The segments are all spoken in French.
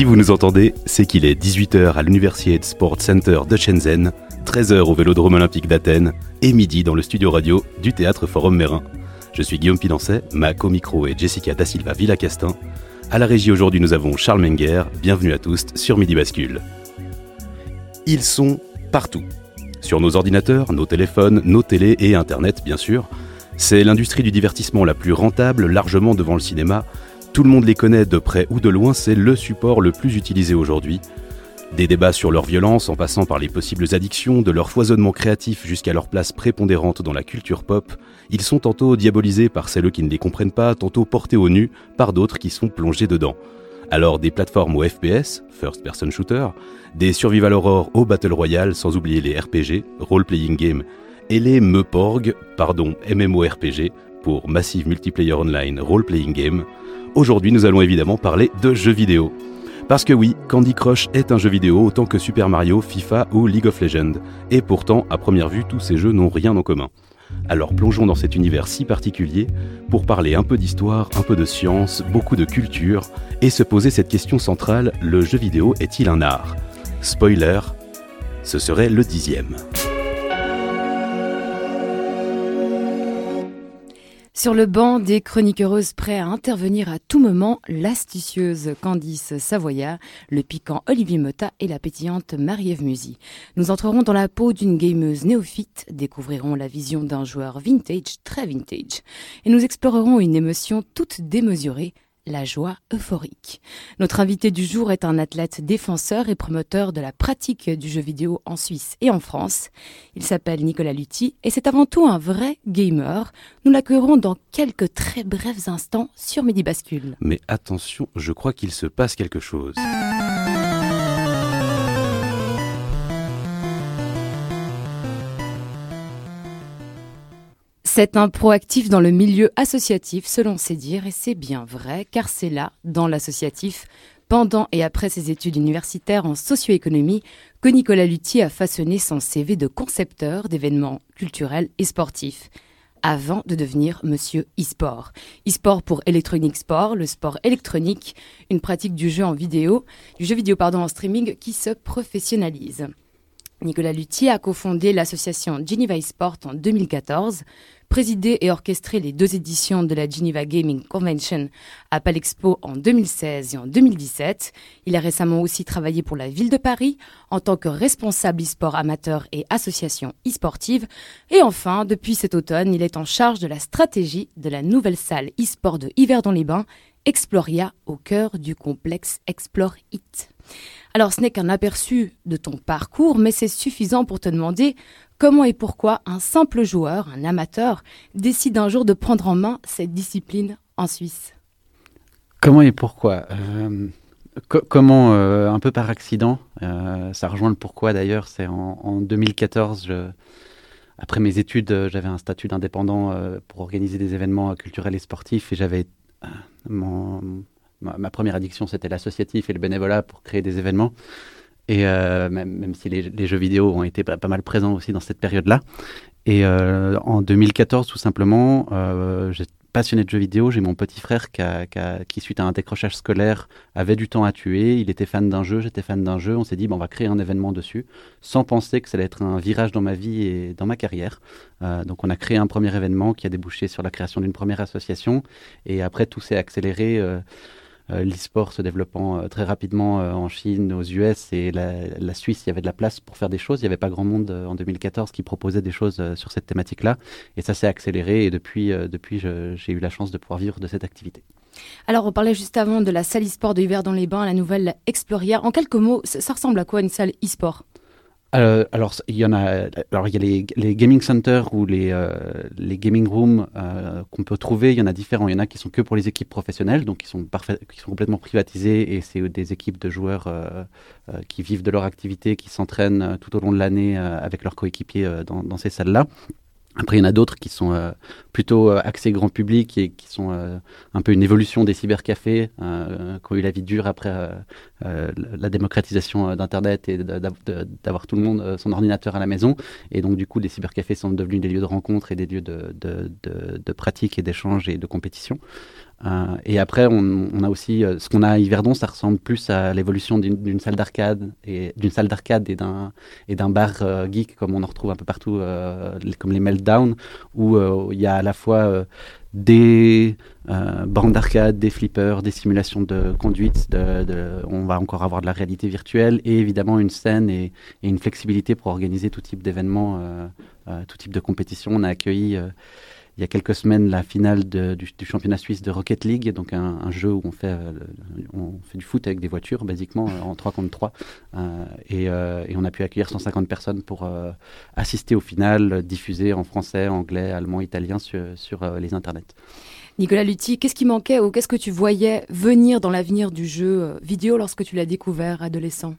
Si vous nous entendez, c'est qu'il est 18h à l'Universiade Sport Center de Shenzhen, 13h au Vélodrome Olympique d'Athènes et midi dans le studio radio du Théâtre Forum Mérin. Je suis Guillaume Pidancet, ma co-micro et Jessica Da Silva Villacastin. À la régie aujourd'hui, nous avons Charles Menger. Bienvenue à tous sur Midi Bascule. Ils sont partout. Sur nos ordinateurs, nos téléphones, nos télés et Internet, bien sûr. C'est l'industrie du divertissement la plus rentable, largement devant le cinéma. Tout le monde les connaît de près ou de loin, c'est le support le plus utilisé aujourd'hui. Des débats sur leur violence, en passant par les possibles addictions, de leur foisonnement créatif jusqu'à leur place prépondérante dans la culture pop, ils sont tantôt diabolisés par celles qui ne les comprennent pas, tantôt portés au nu par d'autres qui sont plongés dedans. Alors des plateformes au FPS, First Person Shooter, des Survival Horror au Battle Royale, sans oublier les RPG, Role Playing Game, et les MEPORG, pardon, MMORPG, pour Massive Multiplayer Online Role Playing Game. Aujourd'hui, nous allons évidemment parler de jeux vidéo. Parce que oui, Candy Crush est un jeu vidéo autant que Super Mario, FIFA ou League of Legends. Et pourtant, à première vue, tous ces jeux n'ont rien en commun. Alors plongeons dans cet univers si particulier pour parler un peu d'histoire, un peu de science, beaucoup de culture, et se poser cette question centrale, le jeu vidéo est-il un art? Spoiler, ce serait le dixième. Sur le banc des chroniqueuses prêts à intervenir à tout moment, l'astucieuse Candice Savoya, le piquant Olivier Motta et la pétillante Marie-Ève. Nous entrerons dans la peau d'une gameuse néophyte, découvrirons la vision d'un joueur vintage, très vintage, et nous explorerons une émotion toute démesurée, la joie euphorique. Notre invité du jour est un athlète défenseur et promoteur de la pratique du jeu vidéo en Suisse et en France. Il s'appelle Nicolas Lutti et c'est avant tout un vrai gamer. Nous l'accueillerons dans quelques très brefs instants sur Midi Bascule. Mais attention, je crois qu'il se passe quelque chose. C'est un proactif dans le milieu associatif, selon ses dires, et c'est bien vrai, car c'est là, dans l'associatif, pendant et après ses études universitaires en socio-économie, que Nicolas Lutti a façonné son CV de concepteur d'événements culturels et sportifs, avant de devenir Monsieur e-sport. E-sport pour Electronic Sport, le sport électronique, une pratique du jeu en vidéo, du jeu vidéo pardon en streaming qui se professionnalise. Nicolas Lutti a cofondé l'association Geneva eSport en 2014, présidé et orchestré les deux éditions de la Geneva Gaming Convention à Palexpo en 2016 et en 2017. Il a récemment aussi travaillé pour la ville de Paris en tant que responsable e-sport amateur et association e-sportive. Et enfin, depuis cet automne, il est en charge de la stratégie de la nouvelle salle e-sport de Yverdon-les-Bains, Exploria, au cœur du complexe Explore It. Alors ce n'est qu'un aperçu de ton parcours, mais c'est suffisant pour te demander comment et pourquoi un simple joueur, un amateur, décide un jour de prendre en main cette discipline en Suisse. Comment et pourquoi euh, co Comment, euh, un peu par accident, euh, ça rejoint le pourquoi d'ailleurs, c'est en, en, 2014, je, après mes études, j'avais un statut d'indépendant pour organiser des événements culturels et sportifs et j'avais mon, ma, première addiction, c'était l'associatif et le bénévolat pour créer des événements. Et euh, même, même, si les, jeux vidéo ont été pas, mal présents aussi dans cette période-là. Et euh, en 2014, tout simplement, euh, j'ai passionné de jeux vidéo. J'ai mon petit frère qui, suite à un décrochage scolaire, avait du temps à tuer. Il était fan d'un jeu, j'étais fan d'un jeu. On s'est dit, bon, on va créer un événement dessus, sans penser que ça allait être un virage dans ma vie et dans ma carrière. Donc, on a créé un premier événement qui a débouché sur la création d'une première association. Et après, tout s'est accéléré. Euh, l'e-sport se développant euh, très rapidement euh, en Chine, aux US et la, Suisse, il y avait de la place pour faire des choses. Il n'y avait pas grand monde en 2014 qui proposait des choses sur cette thématique-là. Et ça s'est accéléré et depuis, depuis j'ai eu la chance de pouvoir vivre de cette activité. Alors, on parlait juste avant de la salle e-sport de Hiver dans les Bains, la nouvelle Exploria. En quelques mots, ça ressemble à quoi une salle e-sport? Euh, alors, il y en a. Alors, il y a les, gaming centers ou les, euh, les gaming rooms euh, qu'on peut trouver. Il y en a différents. Il y en a qui sont que pour les équipes professionnelles, donc qui sont, parfait, qui sont complètement privatisés et c'est des équipes de joueurs euh, euh, qui vivent de leur activité, qui s'entraînent tout au long de l'année avec leurs coéquipiers dans, dans, ces salles-là. Après, il y en a d'autres qui sont euh, plutôt euh, axés grand public et qui sont euh, un peu une évolution des cybercafés qui ont eu la vie dure après la démocratisation d'Internet et d'avoir tout le monde son ordinateur à la maison. Et donc, du coup, les cybercafés sont devenus des lieux de rencontre et des lieux de, de pratique et d'échange et de compétition. Euh, et après, on, on, a aussi euh, ce qu'on a à Yverdon, ça ressemble plus à l'évolution d'une salle d'arcade et d'une salle d'arcade et d'un et d'un bar euh, geek comme on en retrouve un peu partout, euh, comme les Meltdown, où il y a à la fois des bandes d'arcade, des flippers, des simulations de conduite, de, de, on va encore avoir de la réalité virtuelle et évidemment une scène et, et une flexibilité pour organiser tout type d'événements, tout type de compétition. On a accueilli il y a quelques semaines la finale du, championnat suisse de Rocket League, donc un, jeu où on fait, euh, on fait du foot avec des voitures, basiquement, euh, en 3 contre 3. Euh, et, on a pu accueillir 150 personnes pour assister au final, diffusé en français, anglais, allemand, italien sur, sur les internets. Nicolas Lutti, qu'est-ce qui manquait ou qu'est-ce que tu voyais venir dans l'avenir du jeu vidéo lorsque tu l'as découvert adolescent?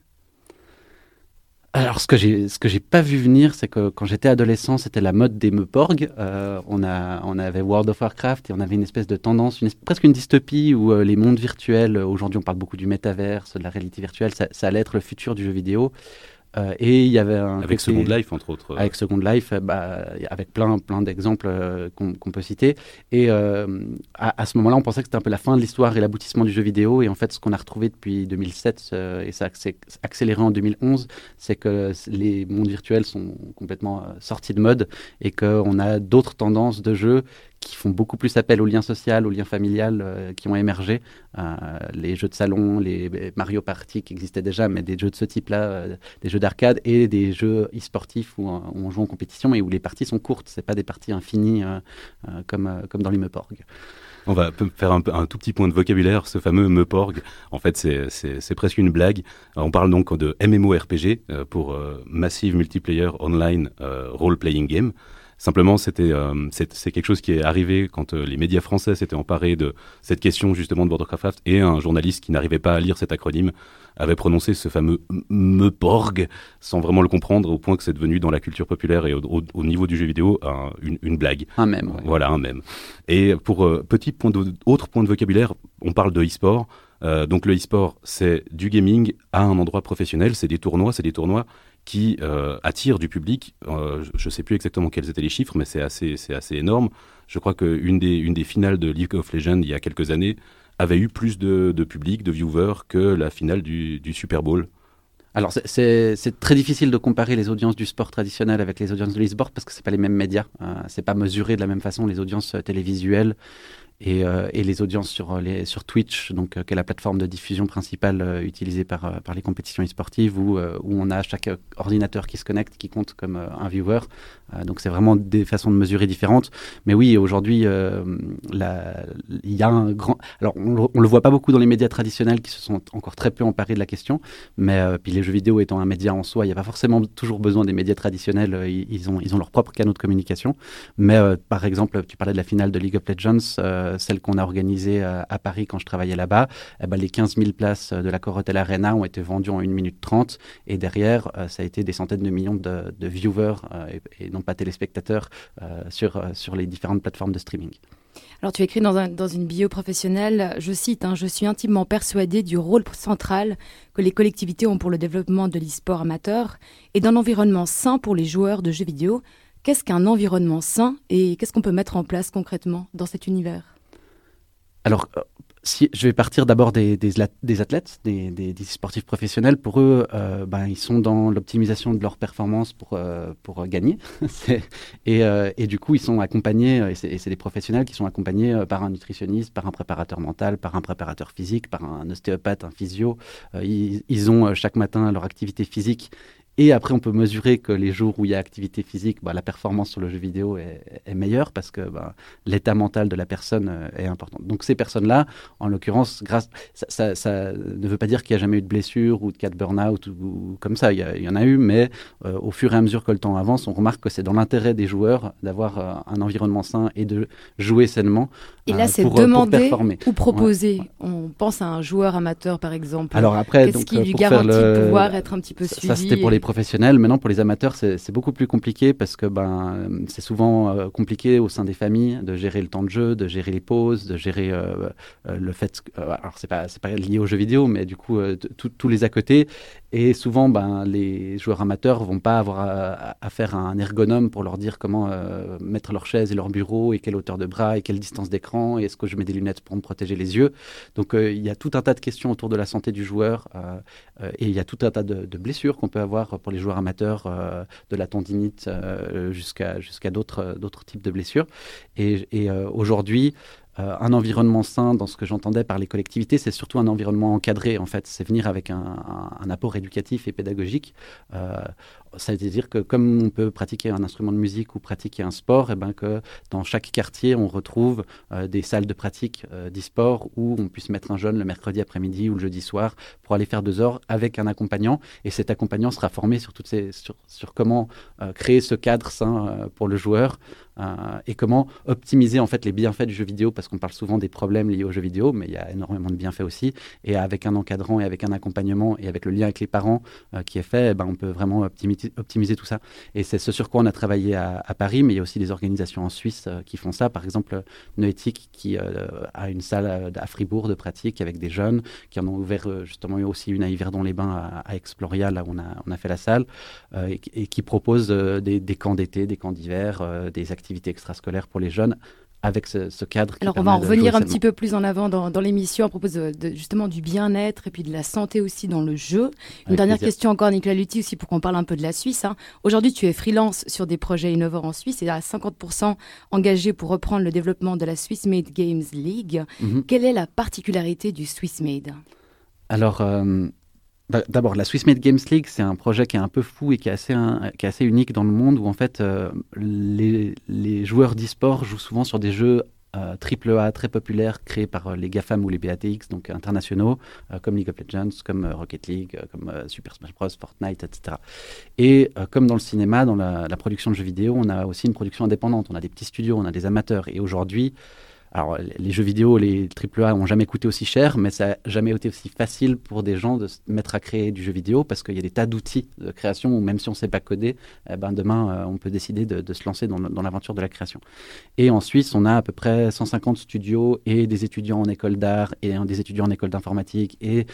Alors, ce que j'ai, ce que j'ai pas vu venir, c'est que quand j'étais adolescent, c'était la mode des meuporg. Euh, on a, on avait World of Warcraft et on avait une espèce de tendance, presque une dystopie où euh, les mondes virtuels. Aujourd'hui, on parle beaucoup du métaverse, de la réalité virtuelle. Ça, ça allait être le futur du jeu vidéo. Euh, et il y avait un avec côté, Second Life entre autres. Avec Second Life, bah, avec plein plein d'exemples euh, qu'on qu peut citer. Et euh, à, à, ce moment-là, on pensait que c'était un peu la fin de l'histoire et l'aboutissement du jeu vidéo. Et en fait, ce qu'on a retrouvé depuis 2007 euh, et ça s'est accéléré en 2011, c'est que les mondes virtuels sont complètement euh, sortis de mode et qu'on a d'autres tendances de jeu qui font beaucoup plus appel au lien social, au lien familial euh, qui ont émergé. Euh, les jeux de salon, les Mario Party qui existaient déjà, mais des jeux de ce type-là, euh, des jeux d'arcade et des jeux e-sportifs où, on joue en compétition et où les parties sont courtes. C'est pas des parties infinies euh, euh, comme, comme dans les. On va faire un, tout petit point de vocabulaire, ce fameux Meuporg. En fait, c'est presque une blague. On parle donc de MMORPG euh, pour euh, Massive Multiplayer Online euh, Role Playing Game. Simplement, c'était euh, c'est quelque chose qui est arrivé quand euh, les médias français s'étaient emparés de cette question justement de World of Warcraft et un journaliste qui n'arrivait pas à lire cet acronyme avait prononcé ce fameux Meuporg sans vraiment le comprendre au point que c'est devenu dans la culture populaire et au, au, au niveau du jeu vidéo un, une, une, blague. Un même. Ouais. Voilà, un même. Et pour euh, petit point de, autre point de vocabulaire, on parle de e-sport. Euh, donc le e-sport, c'est du gaming à un endroit professionnel, c'est des tournois, c'est des tournois qui euh, attire du public. Euh, je ne sais plus exactement quels étaient les chiffres, mais c'est assez, assez énorme. Je crois qu'une des, une des finales de League of Legends il y a quelques années avait eu plus de, de public, de viewers que la finale du, du Super Bowl. Alors c'est très difficile de comparer les audiences du sport traditionnel avec les audiences de l'e-sport parce que c'est pas les mêmes médias, euh, c'est pas mesuré de la même façon les audiences télévisuelles et, euh, et, les audiences sur, sur Twitch, donc, euh, qui est la plateforme de diffusion principale euh, utilisée par, euh, les compétitions e-sportives, où, euh, on a chaque ordinateur qui se connecte, qui compte comme euh, un viewer. donc c'est vraiment des façons de mesurer différentes. Mais oui, aujourd'hui, il y a un grand... Alors on, on le voit pas beaucoup dans les médias traditionnels qui se sont encore très peu emparés de la question, mais puis les jeux vidéo étant un média en soi, il n'y a pas forcément toujours besoin des médias traditionnels, ils, ont, ils ont leurs propres canaux de communication. Mais par exemple, tu parlais de la finale de League of Legends, celle qu'on a organisée euh, à Paris quand je travaillais là-bas, eh ben, les 15 000 places de la Corotel Arena ont été vendues en 1 minute 30 et derrière, euh, ça a été des centaines de millions de, viewers euh, et, non pas téléspectateurs sur, sur les différentes plateformes de streaming. Alors tu écris dans, un, dans une bio professionnelle, je cite, hein, je suis intimement persuadé du rôle central que les collectivités ont pour le développement de l'e-sport amateur et d'un environnement sain pour les joueurs de jeux vidéo. Qu'est-ce qu'un environnement sain et qu'est-ce qu'on peut mettre en place concrètement dans cet univers? Alors, euh, si, je vais partir d'abord des, des, athlètes, des, des, sportifs professionnels. Pour eux, euh, ben, ils sont dans l'optimisation de leur performance pour, euh, pour gagner. et, et, du coup, ils sont accompagnés, et c'est des professionnels qui sont accompagnés par un nutritionniste, par un préparateur mental, par un préparateur physique, par un ostéopathe, un physio. Ils, ont chaque matin leur activité physique et après, on peut mesurer que les jours où il y a activité physique, bah, la performance sur le jeu vidéo est, meilleure parce que bah, l'état mental de la personne euh, est important. Donc ces personnes-là, en l'occurrence, grâce, ça, ça, ne veut pas dire qu'il n'y a jamais eu de blessure ou de cas de burn-out ou, comme ça. Il y, en a eu, mais euh, au fur et à mesure que le temps avance, on remarque que c'est dans l'intérêt des joueurs d'avoir euh, un environnement sain et de jouer sainement. Et là, c'est demander ou proposer. On pense à un joueur amateur, par exemple. Alors après, qu'est-ce qui lui garantit de pouvoir être un petit peu suivi Ça, c'était pour les professionnels. Maintenant, pour les amateurs, c'est beaucoup plus compliqué parce que ben, c'est souvent compliqué au sein des familles de gérer le temps de jeu, de gérer les pauses, de gérer le fait. Que, alors, c'est pas, pas lié aux jeux vidéo, mais du coup, tous les à côté. Et souvent, ben, les joueurs amateurs vont pas avoir à, faire un ergonome pour leur dire comment euh, mettre leur chaise et leur bureau et quelle hauteur de bras et quelle distance d'écran et est-ce que je mets des lunettes pour me protéger les yeux. Donc euh, il y a tout un tas de questions autour de la santé du joueur euh, et il y a tout un tas de, blessures qu'on peut avoir pour les joueurs amateurs, de la tendinite jusqu'à d'autres types de blessures. Et, aujourd'hui, euh, un environnement sain, dans ce que j'entendais par les collectivités, c'est surtout un environnement encadré, en fait. C'est venir avec un, apport éducatif et pédagogique. Euh, ça veut dire que comme on peut pratiquer un instrument de musique ou pratiquer un sport, et eh ben que dans chaque quartier, on retrouve euh, des salles de pratique d'e-sport où on puisse mettre un jeune le mercredi après-midi ou le jeudi soir pour aller faire deux heures avec un accompagnant. Et cet accompagnant sera formé sur, toutes ces, sur, sur comment créer ce cadre sain pour le joueur, euh, et comment optimiser en fait les bienfaits du jeu vidéo parce qu'on parle souvent des problèmes liés au jeu vidéo, mais il y a énormément de bienfaits aussi. Et avec un encadrant et avec un accompagnement et avec le lien avec les parents euh, qui est fait, eh ben, on peut vraiment optimiser, optimiser tout ça. Et c'est ce sur quoi on a travaillé à, Paris, mais il y a aussi des organisations en Suisse euh, qui font ça. Par exemple, Noétique qui a une salle à Fribourg de pratique avec des jeunes qui en ont ouvert justement aussi une à Yverdon-les-Bains à, Exploria, là où on a, on a fait la salle, et, qui propose des, camps d'été, des camps d'hiver, des activités extrascolaires pour les jeunes avec ce, cadre. Alors on va en revenir un petit peu plus en avant dans, l'émission à propos de, justement du bien-être et puis de la santé aussi dans le jeu. Une dernière question encore Nicolas Lutti aussi pour qu'on parle un peu de la Suisse. Hein. Aujourd'hui tu es freelance sur des projets innovants en Suisse et à 50% engagé pour reprendre le développement de la Swiss Made Games League. Mhm. Quelle est la particularité du Swiss Made? Alors euh, d'abord, la Swiss Made Games League, c'est un projet qui est un peu fou et qui est assez, unique dans le monde où en fait euh, les, joueurs d'e-sport jouent souvent sur des jeux euh, triple A très populaires créés par euh, les GAFAM ou les BATX, donc internationaux, comme League of Legends, comme Rocket League, comme Super Smash Bros, Fortnite, etc. Et comme dans le cinéma, dans la, production de jeux vidéo, on a aussi une production indépendante. On a des petits studios, on a des amateurs. Et aujourd'hui, alors, les jeux vidéo, les AAA n'ont jamais coûté aussi cher, mais ça n'a jamais été aussi facile pour des gens de se mettre à créer du jeu vidéo parce qu'il y a des tas d'outils de création où même si on ne sait pas coder, eh ben demain, euh, on peut décider de, se lancer dans, dans l'aventure de la création. Et en Suisse, on a à peu près 150 studios et des étudiants en école d'art et des étudiants en école d'informatique et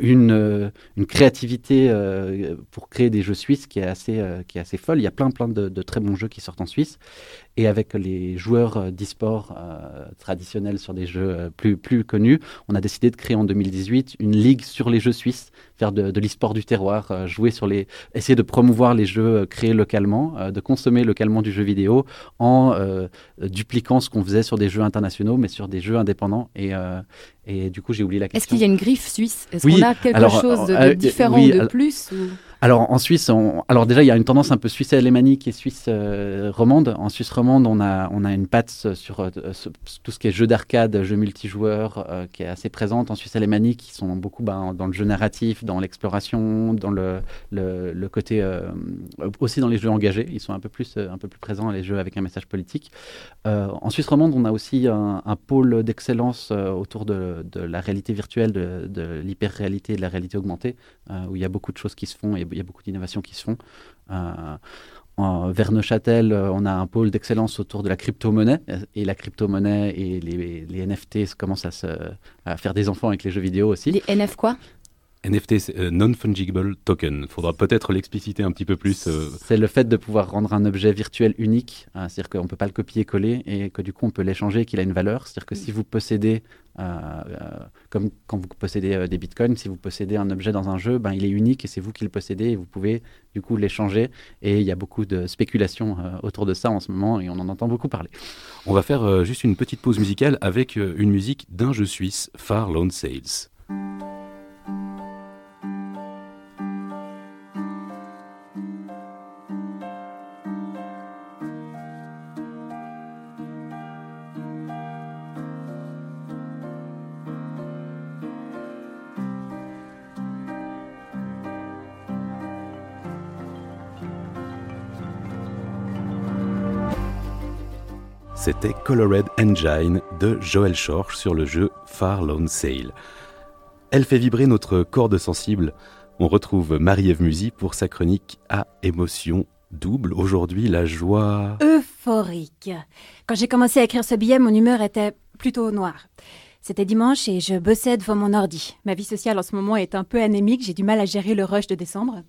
une, euh, une créativité euh, pour créer des jeux suisses qui est assez, qui est assez folle. Il y a plein, plein de, très bons jeux qui sortent en Suisse. Et avec les joueurs euh, d'e-sport euh, traditionnels sur des jeux euh, plus, plus connus, on a décidé de créer en 2018 une ligue sur les jeux suisses, faire de, de l'e-sport du terroir, jouer sur les, essayer de promouvoir les jeux créés localement, de consommer localement du jeu vidéo en dupliquant ce qu'on faisait sur des jeux internationaux, mais sur des jeux indépendants. Et, et du coup, j'ai oublié la question. Est-ce qu'il y a une griffe suisse? Est-ce qu'on a quelque chose de, différent de plus ou... Alors en Suisse, alors déjà il y a une tendance un peu suisse alémanique et suisse euh, romande. En Suisse romande, on a on a une patte sur euh, tout ce qui est jeu d'arcade, jeu multijoueur, euh, qui est assez présente. En Suisse alémanique, ils sont beaucoup ben, dans le jeu narratif, dans l'exploration, dans le, le, côté aussi dans les jeux engagés. Ils sont un peu plus un peu plus présents les jeux avec un message politique. en Suisse romande, on a aussi un, pôle d'excellence autour de, la réalité virtuelle, de, de l'hyper-réalité de la réalité augmentée, où il y a beaucoup de choses qui se font et il y a beaucoup d'innovations qui se font. Euh, vers Neuchâtel, euh, on a un pôle d'excellence autour de la crypto-monnaie. Et la crypto-monnaie et les, les, NFT commencent à, à faire des enfants avec les jeux vidéo aussi. Les NF quoi? NFT, euh, non-fungible token. Il faudra peut-être l'expliciter un petit peu plus. Euh. C'est le fait de pouvoir rendre un objet virtuel unique, hein, c'est-à-dire qu'on ne peut pas le copier-coller et que du coup on peut l'échanger et qu'il a une valeur. C'est-à-dire que si vous possédez, euh, comme quand vous possédez des bitcoins, si vous possédez un objet dans un jeu, ben, il est unique et c'est vous qui le possédez et vous pouvez du coup l'échanger. Et il y a beaucoup de spéculations autour de ça en ce moment et on en entend beaucoup parler. On va faire juste une petite pause musicale avec une musique d'un jeu suisse, Far Lone Sales. C'était Colored Engine de Joel Schorch sur le jeu Far Lone Sail. Elle fait vibrer notre corde sensible. On retrouve Marie-Ève Musy pour sa chronique à émotion double. Aujourd'hui, la joie. Euphorique. Quand j'ai commencé à écrire ce billet, mon humeur était plutôt noire. C'était dimanche et je bossais devant mon ordi. Ma vie sociale en ce moment est un peu anémique, j'ai du mal à gérer le rush de décembre.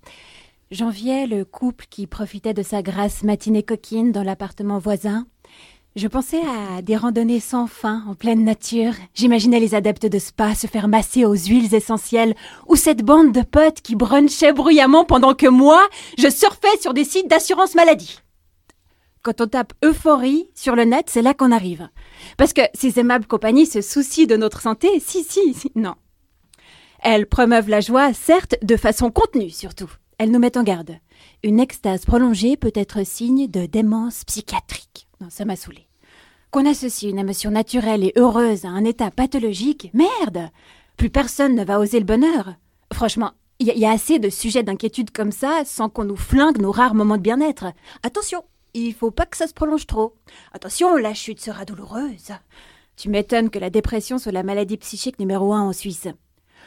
J'enviais le couple qui profitait de sa grasse matinée coquine dans l'appartement voisin. Je pensais à des randonnées sans fin en pleine nature. J'imaginais les adeptes de spa se faire masser aux huiles essentielles ou cette bande de potes qui brunchaient bruyamment pendant que moi, je surfais sur des sites d'assurance maladie. Quand on tape euphorie sur le net, c'est là qu'on arrive. Parce que ces aimables compagnies se soucient de notre santé, si, si, si, non. Elles promeuvent la joie, certes, de façon contenue surtout. Elles nous mettent en garde. Une extase prolongée peut être signe de démence psychiatrique. Non, ça m'a saoulé. Qu'on associe une émotion naturelle et heureuse à un état pathologique, merde Plus personne ne va oser le bonheur. Franchement, il y, a assez de sujets d'inquiétude comme ça sans qu'on nous flingue nos rares moments de bien-être. Attention, il faut pas que ça se prolonge trop. Attention, la chute sera douloureuse. Tu m'étonnes que la dépression soit la maladie psychique numéro un en Suisse.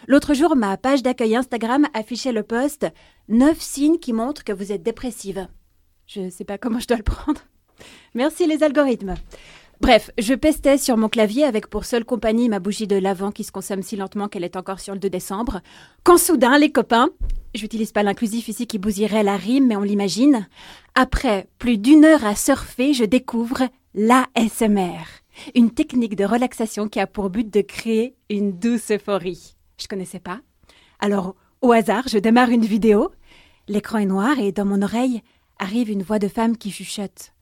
L'autre jour, ma page d'accueil Instagram affichait le post 9 signes qui montrent que vous êtes dépressive. Je sais pas comment je dois le prendre. Merci les algorithmes. Bref, je pestais sur mon clavier avec pour seule compagnie ma bougie de l'avant qui se consomme si lentement qu'elle est encore sur le 2 décembre. Quand soudain, les copains, j'utilise pas l'inclusif ici qui bousillerait la rime, mais on l'imagine, après plus d'une heure à surfer, je découvre l'ASMR, une technique de relaxation qui a pour but de créer une douce euphorie. Je connaissais pas. Alors, au hasard, je démarre une vidéo. L'écran est noir et dans mon oreille arrive une voix de femme qui chuchote.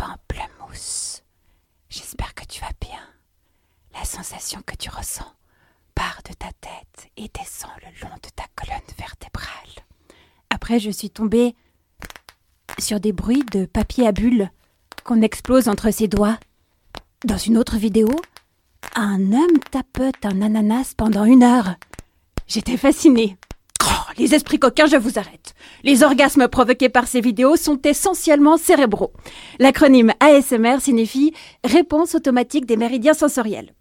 Pamplemousse. J'espère que tu vas bien. La sensation que tu ressens part de ta tête et descend le long de ta colonne vertébrale. Après, je suis tombée sur des bruits de papier à bulles qu'on explose entre ses doigts. Dans une autre vidéo, un homme tapote un ananas pendant une heure. J'étais fascinée. Les esprits coquins, je vous arrête. Les orgasmes provoqués par ces vidéos sont essentiellement cérébraux. L'acronyme ASMR signifie réponse automatique des méridiens sensoriels.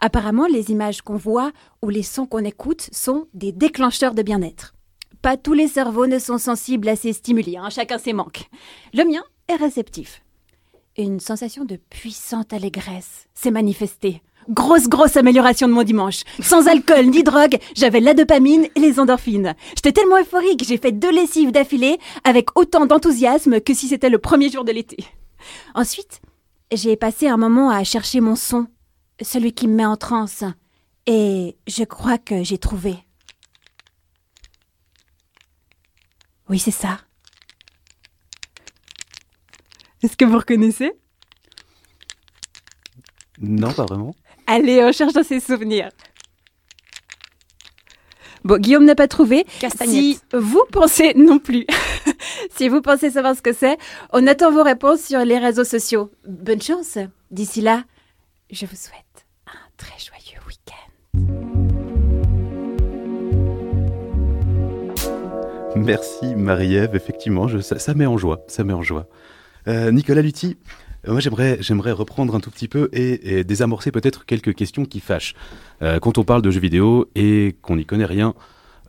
Apparemment, les images qu'on voit ou les sons qu'on écoute sont des déclencheurs de bien-être. Pas tous les cerveaux ne sont sensibles à ces stimuli, hein, chacun ses manques. Le mien est réceptif. Une sensation de puissante allégresse s'est manifestée. Grosse, grosse amélioration de mon dimanche. Sans alcool ni drogue, j'avais la dopamine et les endorphines. J'étais tellement euphorique, j'ai fait deux lessives d'affilée avec autant d'enthousiasme que si c'était le premier jour de l'été. Ensuite, j'ai passé un moment à chercher mon son, celui qui me met en transe. Et je crois que j'ai trouvé. Oui, c'est ça. Est-ce que vous reconnaissez? Non, pas vraiment. Allez, on cherche dans ses souvenirs. Bon, Guillaume n'a pas trouvé. Si vous pensez non plus, si vous pensez savoir ce que c'est, on attend vos réponses sur les réseaux sociaux. Bonne chance. D'ici là, je vous souhaite un très joyeux week-end. Merci Marie-Ève, effectivement, je, ça, ça, met en joie, ça met en joie. Euh, Nicolas Lutti, moi, j'aimerais, reprendre un tout petit peu et, désamorcer peut-être quelques questions qui fâchent. Euh, quand on parle de jeux vidéo et qu'on n'y connaît rien,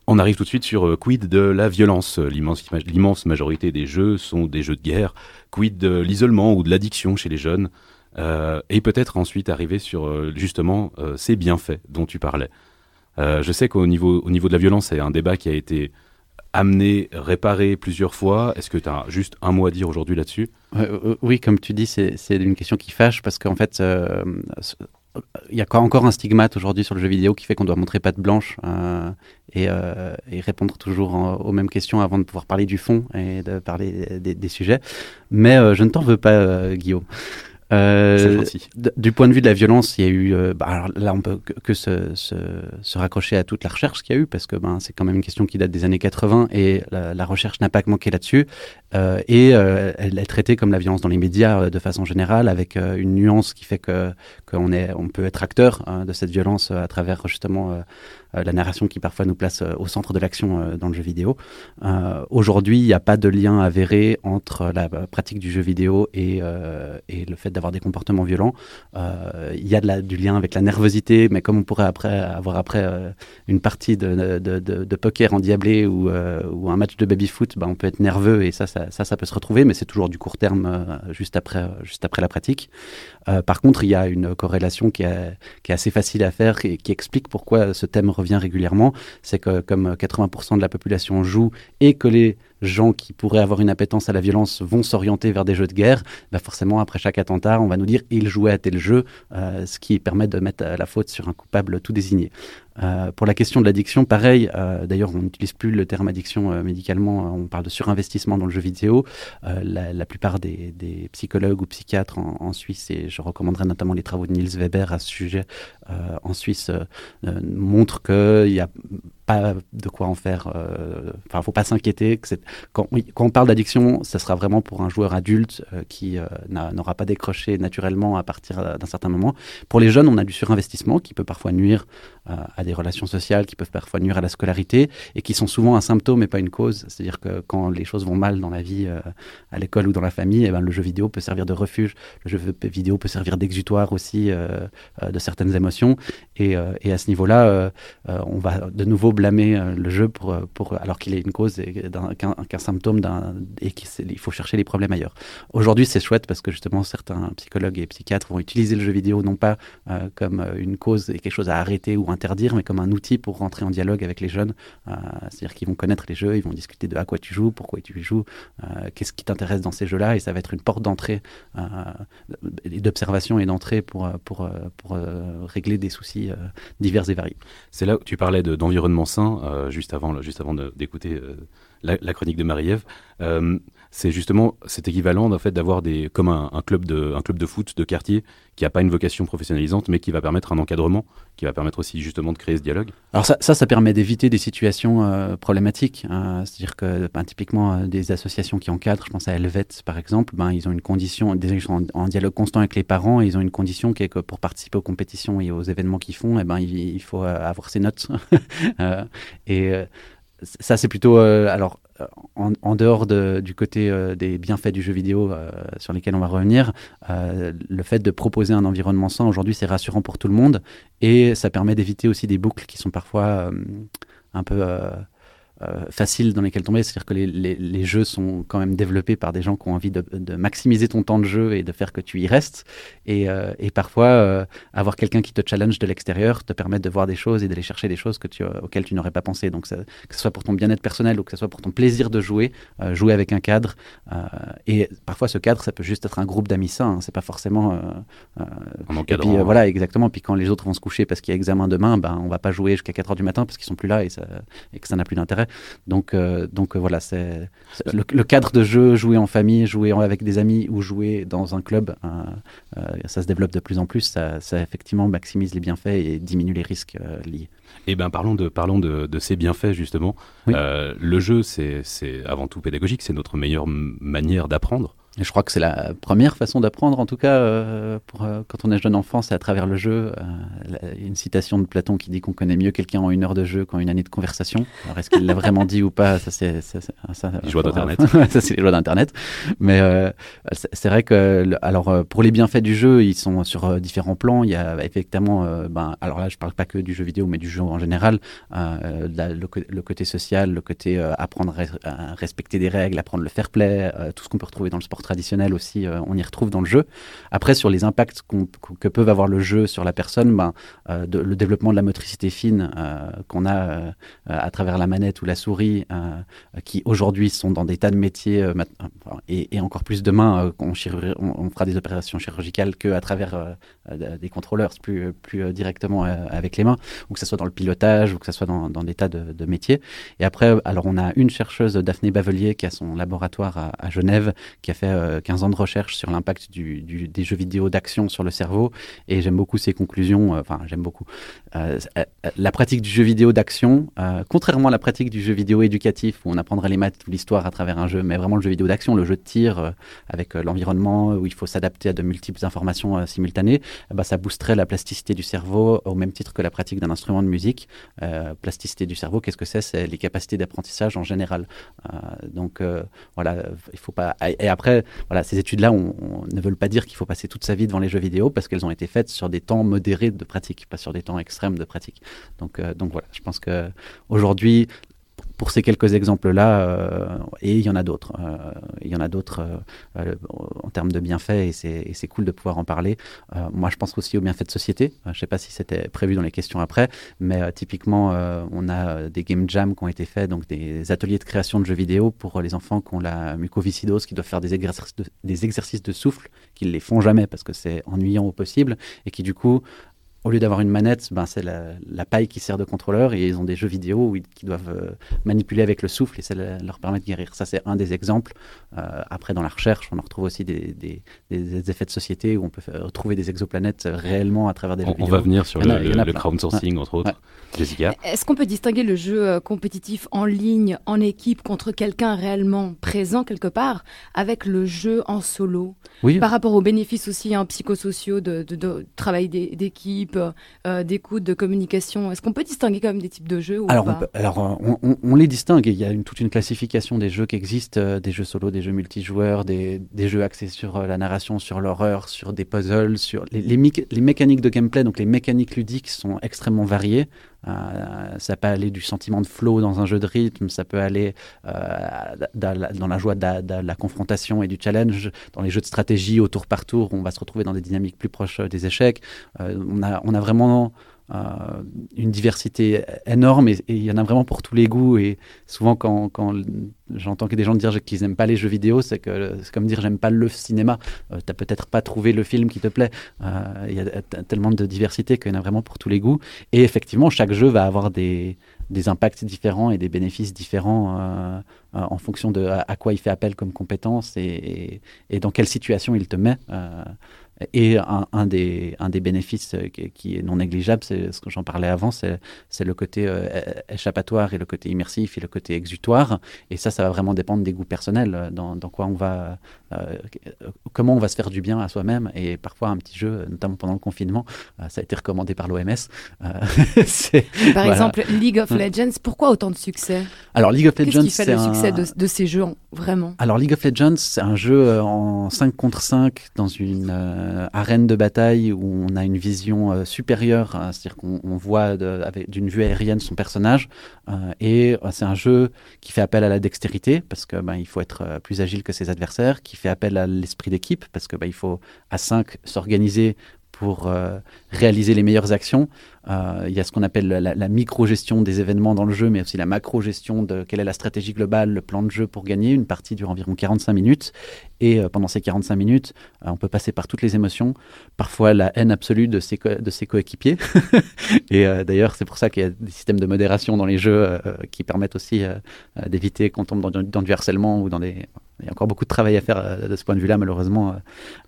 on arrive tout de suite sur euh, quid de la violence? L'immense, majorité des jeux sont des jeux de guerre. Quid de l'isolement ou de l'addiction chez les jeunes? Euh, et peut-être ensuite arriver sur euh, justement euh, ces bienfaits dont tu parlais. Euh, je sais qu'au niveau, au niveau de la violence, c'est un débat qui a été amené, réparé plusieurs fois. Est-ce que tu as juste un mot à dire aujourd'hui là-dessus? Euh, Oui, comme tu dis, c'est une question qui fâche parce qu'en fait, euh, il y a encore un stigmate aujourd'hui sur le jeu vidéo qui fait qu'on doit montrer patte blanche euh, et, répondre toujours aux mêmes questions avant de pouvoir parler du fond et de parler des sujets. Mais je ne t'en veux pas, Guillaume. Euh, du point de vue de la violence, il y a eu. Euh, bah, alors là, on peut que, se, se, se, raccrocher à toute la recherche qu'il y a eu, parce que ben, c'est quand même une question qui date des années 80 et la, la recherche n'a pas manqué là-dessus. Euh, et euh, elle est traitée comme la violence dans les médias de façon générale, avec une nuance qui fait que qu'on est, on peut être acteur hein, de cette violence à travers justement euh, la narration qui parfois nous place euh, au centre de l'action euh, dans le jeu vidéo. Aujourd'hui, il n'y a pas de lien avéré entre la pratique du jeu vidéo et, et le fait d'avoir des comportements violents. Il y a de la, du lien avec la nervosité, mais comme on pourrait après avoir après une partie de, de, de, de poker endiablé ou, ou un match de baby-foot, ben, on peut être nerveux et ça, ça, ça, ça peut se retrouver, mais c'est toujours du court terme juste, après, juste après la pratique. par contre, il y a une corrélation qui est, qui est assez facile à faire et qui explique pourquoi ce thème revient régulièrement, c'est que comme 80% de la population joue et que les gens qui pourraient avoir une appétence à la violence vont s'orienter vers des jeux de guerre, bah forcément, après chaque attentat, on va nous dire il jouait à tel jeu, euh, ce qui permet de mettre la faute sur un coupable tout désigné. Euh, pour la question de l'addiction, pareil, euh, d'ailleurs, on n'utilise plus le terme addiction médicalement, on parle de surinvestissement dans le jeu vidéo. La, plupart des, psychologues ou psychiatres en, Suisse, et je recommanderais notamment les travaux de Niels Weber à ce sujet en Suisse, montrent qu'il y a de quoi en faire. Euh, enfin, faut pas s'inquiéter. Quand, quand, on parle d'addiction, ce sera vraiment pour un joueur adulte euh, qui euh, n'aura pas décroché naturellement à partir d'un certain moment. Pour les jeunes, on a du surinvestissement qui peut parfois nuire à des relations sociales, qui peuvent parfois nuire à la scolarité et qui sont souvent un symptôme et pas une cause. C'est-à-dire que quand les choses vont mal dans la vie, à l'école ou dans la famille, eh ben, le jeu vidéo peut servir de refuge. Le jeu vidéo peut servir d'exutoire aussi de certaines émotions. Et, et à ce niveau-là, on va de nouveau blâmer euh, le jeu pour, euh, pour, alors qu'il est une cause qu'un symptôme et qu'il faut chercher les problèmes ailleurs. Aujourd'hui, c'est chouette parce que justement, certains psychologues et psychiatres vont utiliser le jeu vidéo non pas euh, comme une cause et quelque chose à arrêter ou interdire, mais comme un outil pour rentrer en dialogue avec les jeunes. C'est-à-dire qu'ils vont connaître les jeux, ils vont discuter de à quoi tu joues, pourquoi tu joues, qu'est-ce qui t'intéresse dans ces jeux-là, et ça va être une porte d'entrée, d'observation et d'entrée pour, pour, pour régler des soucis divers et variés. C'est là où tu parlais d'environnement euh, juste avant, d'écouter euh, la, chronique de Marie-Ève. Euh, c'est justement cet équivalent en fait d'avoir des comme un, club de un club de foot de quartier qui n'a pas une vocation professionnalisante mais qui va permettre un encadrement qui va permettre aussi justement de créer ce dialogue alors ça ça, permet d'éviter des situations problématiques hein. c'est-à-dire que ben, typiquement des associations qui encadrent je pense à Helvet par exemple ben, ils ont une condition déjà ils sont en, dialogue constant avec les parents et ils ont une condition qui est que pour participer aux compétitions et aux événements qu'ils font et eh ben il, faut avoir ses notes et ça, c'est plutôt. Euh, alors, euh, en, dehors du côté euh, des bienfaits du jeu vidéo sur lesquels on va revenir, le fait de proposer un environnement sain aujourd'hui, c'est rassurant pour tout le monde. Et ça permet d'éviter aussi des boucles qui sont parfois un peu euh, faciles dans lesquels tomber. C'est-à-dire que les, les, les, jeux sont quand même développés par des gens qui ont envie de, de maximiser ton temps de jeu et de faire que tu y restes. Et, euh, et parfois, euh, avoir quelqu'un qui te challenge de l'extérieur te permet de voir des choses et d'aller chercher des choses que tu, auxquelles tu n'aurais pas pensé. Donc, ça, que ce soit pour ton bien-être personnel ou que ce soit pour ton plaisir de jouer, jouer avec un cadre. et parfois, ce cadre, ça peut juste être un groupe d'amis sains. Hein. c'est pas forcément. et puis, voilà, exactement. Puis quand les autres vont se coucher parce qu'il y a examen demain, ben, on va pas jouer jusqu'à 4 heures du matin parce qu'ils sont plus là et, ça, et que ça n'a plus d'intérêt. Donc, euh, donc euh, voilà, c'est le, cadre de jeu, jouer en famille, jouer avec des amis ou jouer dans un club, euh, ça se développe de plus en plus. Ça, effectivement maximise les bienfaits et diminue les risques liés. Eh bien, parlons de, parlons de, ces bienfaits, justement. le jeu, c'est avant tout pédagogique, c'est notre meilleure manière d'apprendre je crois que c'est la première façon d'apprendre, en tout cas, euh, pour, euh, quand on est jeune enfant, c'est à travers le jeu. A une citation de Platon qui dit qu'on connaît mieux quelqu'un en une heure de jeu qu'en une année de conversation. Alors, est-ce qu'il l'a vraiment dit ou pas Ça, c'est les joies d'Internet. ça, c'est les joies d'Internet. Mais euh, c'est vrai que, alors, pour les bienfaits du jeu, ils sont sur différents plans. Il y a effectivement, ben, alors là, je parle pas que du jeu vidéo, mais du jeu en général. le, côté social, le côté apprendre à respecter des règles, apprendre le fair play, tout ce qu'on peut retrouver dans le sport traditionnel aussi, euh, on y retrouve dans le jeu. Après, sur les impacts que peuvent avoir le jeu sur la personne, ben, euh, le développement de la motricité fine euh, qu'on a à travers la manette ou la souris, qui aujourd'hui sont dans des tas de métiers, et, encore plus demain, on, on, fera des opérations chirurgicales qu'à travers des contrôleurs, plus, plus directement avec les mains, ou que ce soit dans le pilotage, ou que ce soit dans, des tas de, métiers. Et après, alors on a une chercheuse, Daphné Bavelier, qui a son laboratoire à Genève, qui a fait fait 15 ans de recherche sur l'impact des jeux vidéo d'action sur le cerveau et j'aime beaucoup ses conclusions. Enfin, j'aime beaucoup. la pratique du jeu vidéo d'action, contrairement à la pratique du jeu vidéo éducatif où on apprendrait les maths ou l'histoire à travers un jeu, mais vraiment le jeu vidéo d'action, le jeu de tir avec l'environnement où il faut s'adapter à de multiples informations simultanées, ben, ça boosterait la plasticité du cerveau au même titre que la pratique d'un instrument de musique. plasticité du cerveau, qu'est-ce que c'est? C'est les capacités d'apprentissage en général. donc voilà, il faut pas. Et après, voilà, ces études-là on, ne veulent pas dire qu'il faut passer toute sa vie devant les jeux vidéo parce qu'elles ont été faites sur des temps modérés de pratique, pas sur des temps extrêmes de pratique. Donc, euh, voilà, je pense que aujourd'hui, pour ces quelques exemples-là, euh, et il y en a d'autres. Euh, il y en a d'autres euh, en termes de bienfaits, et c'est cool de pouvoir en parler. moi, je pense aussi aux bienfaits de société. je ne sais pas si c'était prévu dans les questions après, mais typiquement, on a des game jams qui ont été faits, donc des ateliers de création de jeux vidéo pour les enfants qui ont la mucoviscidose, qui doivent faire des exercices de, des exercices de souffle, qui ne les font jamais parce que c'est ennuyant au possible, et qui du coup au lieu d'avoir une manette, ben, c'est la, paille qui sert de contrôleur et ils ont des jeux vidéo où ils, qui doivent euh, manipuler avec le souffle et ça leur permet de guérir. Ça, c'est un des exemples. Euh, après, dans la recherche, on en retrouve aussi des, effets de société où on peut retrouver des exoplanètes réellement à travers des on, jeux vidéo. On va venir sur le, crowdsourcing, entre autres. Jessica Est-ce qu'on peut distinguer le jeu euh, compétitif en ligne, en équipe, contre quelqu'un réellement présent quelque part, avec le jeu en solo? Oui. Par rapport aux bénéfices aussi hein, psychosociaux de, de travail d'équipe euh, d'écoute, de communication Est-ce qu'on peut distinguer quand même des types de jeux ou Alors, pas? on, alors on, les distingue. Il y a une, toute une classification des jeux qui existent, euh, des jeux solo, des jeux multijoueurs, des, des jeux axés sur euh, la narration, sur l'horreur, sur des puzzles, sur les, les, les, mécaniques de gameplay, donc les mécaniques ludiques sont extrêmement variées. Ça peut aller du sentiment de flow dans un jeu de rythme, ça peut aller dans, la, joie de la, confrontation et du challenge. Dans les jeux de stratégie au tour par tour, on va se retrouver dans des dynamiques plus proches des échecs. on, a, on a vraiment euh, une diversité énorme et il y en a vraiment pour tous les goûts. Et souvent, quand, j'entends que des gens dire qu'ils n'aiment pas les jeux vidéo, c'est comme dire j'aime pas le cinéma. euh, T'as peut-être pas trouvé le film qui te plaît. Euh, il y a tellement de diversité qu'il y en a vraiment pour tous les goûts. Et effectivement, chaque jeu va avoir des, impacts différents et des bénéfices différents en fonction de à, quoi il fait appel comme compétence et, dans quelle situation il te met. Et un, des, un des bénéfices euh, qui, est non négligeable, c'est ce que j'en parlais avant, c'est le côté euh, échappatoire et le côté immersif et le côté exutoire. Et ça, ça va vraiment dépendre des goûts personnels, euh, dans, dans quoi on va, comment on va se faire du bien à soi-même. Et parfois, un petit jeu, notamment pendant le confinement, ça a été recommandé par l'OMS. par exemple, League of Legends, pourquoi autant de succès? Alors, League of Legends, qui fait le succès de, de, ces jeux, vraiment? Alors, League of Legends, c'est un jeu en 5 contre 5 dans une arène de bataille où on a une vision euh, supérieure, hein, c'est-à-dire qu'on voit d'une vue aérienne son personnage. Euh, et c'est un jeu qui fait appel à la dextérité parce que ben, il faut être plus agile que ses adversaires, qui fait appel à l'esprit d'équipe parce que ben, il faut à 5 s'organiser pour réaliser les meilleures actions. Euh, il y a ce qu'on appelle la, micro-gestion des événements dans le jeu, mais aussi la macro-gestion de quelle est la stratégie globale, le plan de jeu pour gagner. Une partie dure environ 45 minutes. Et euh, pendant ces 45 minutes, euh, on peut passer par toutes les émotions. Parfois la haine absolue de ses, de ses coéquipiers. et d'ailleurs, c'est pour ça qu'il y a des systèmes de modération dans les jeux qui permettent aussi d'éviter qu'on tombe dans, dans, du harcèlement ou dans des... Il y a encore beaucoup de travail à faire de ce point de vue-là, malheureusement.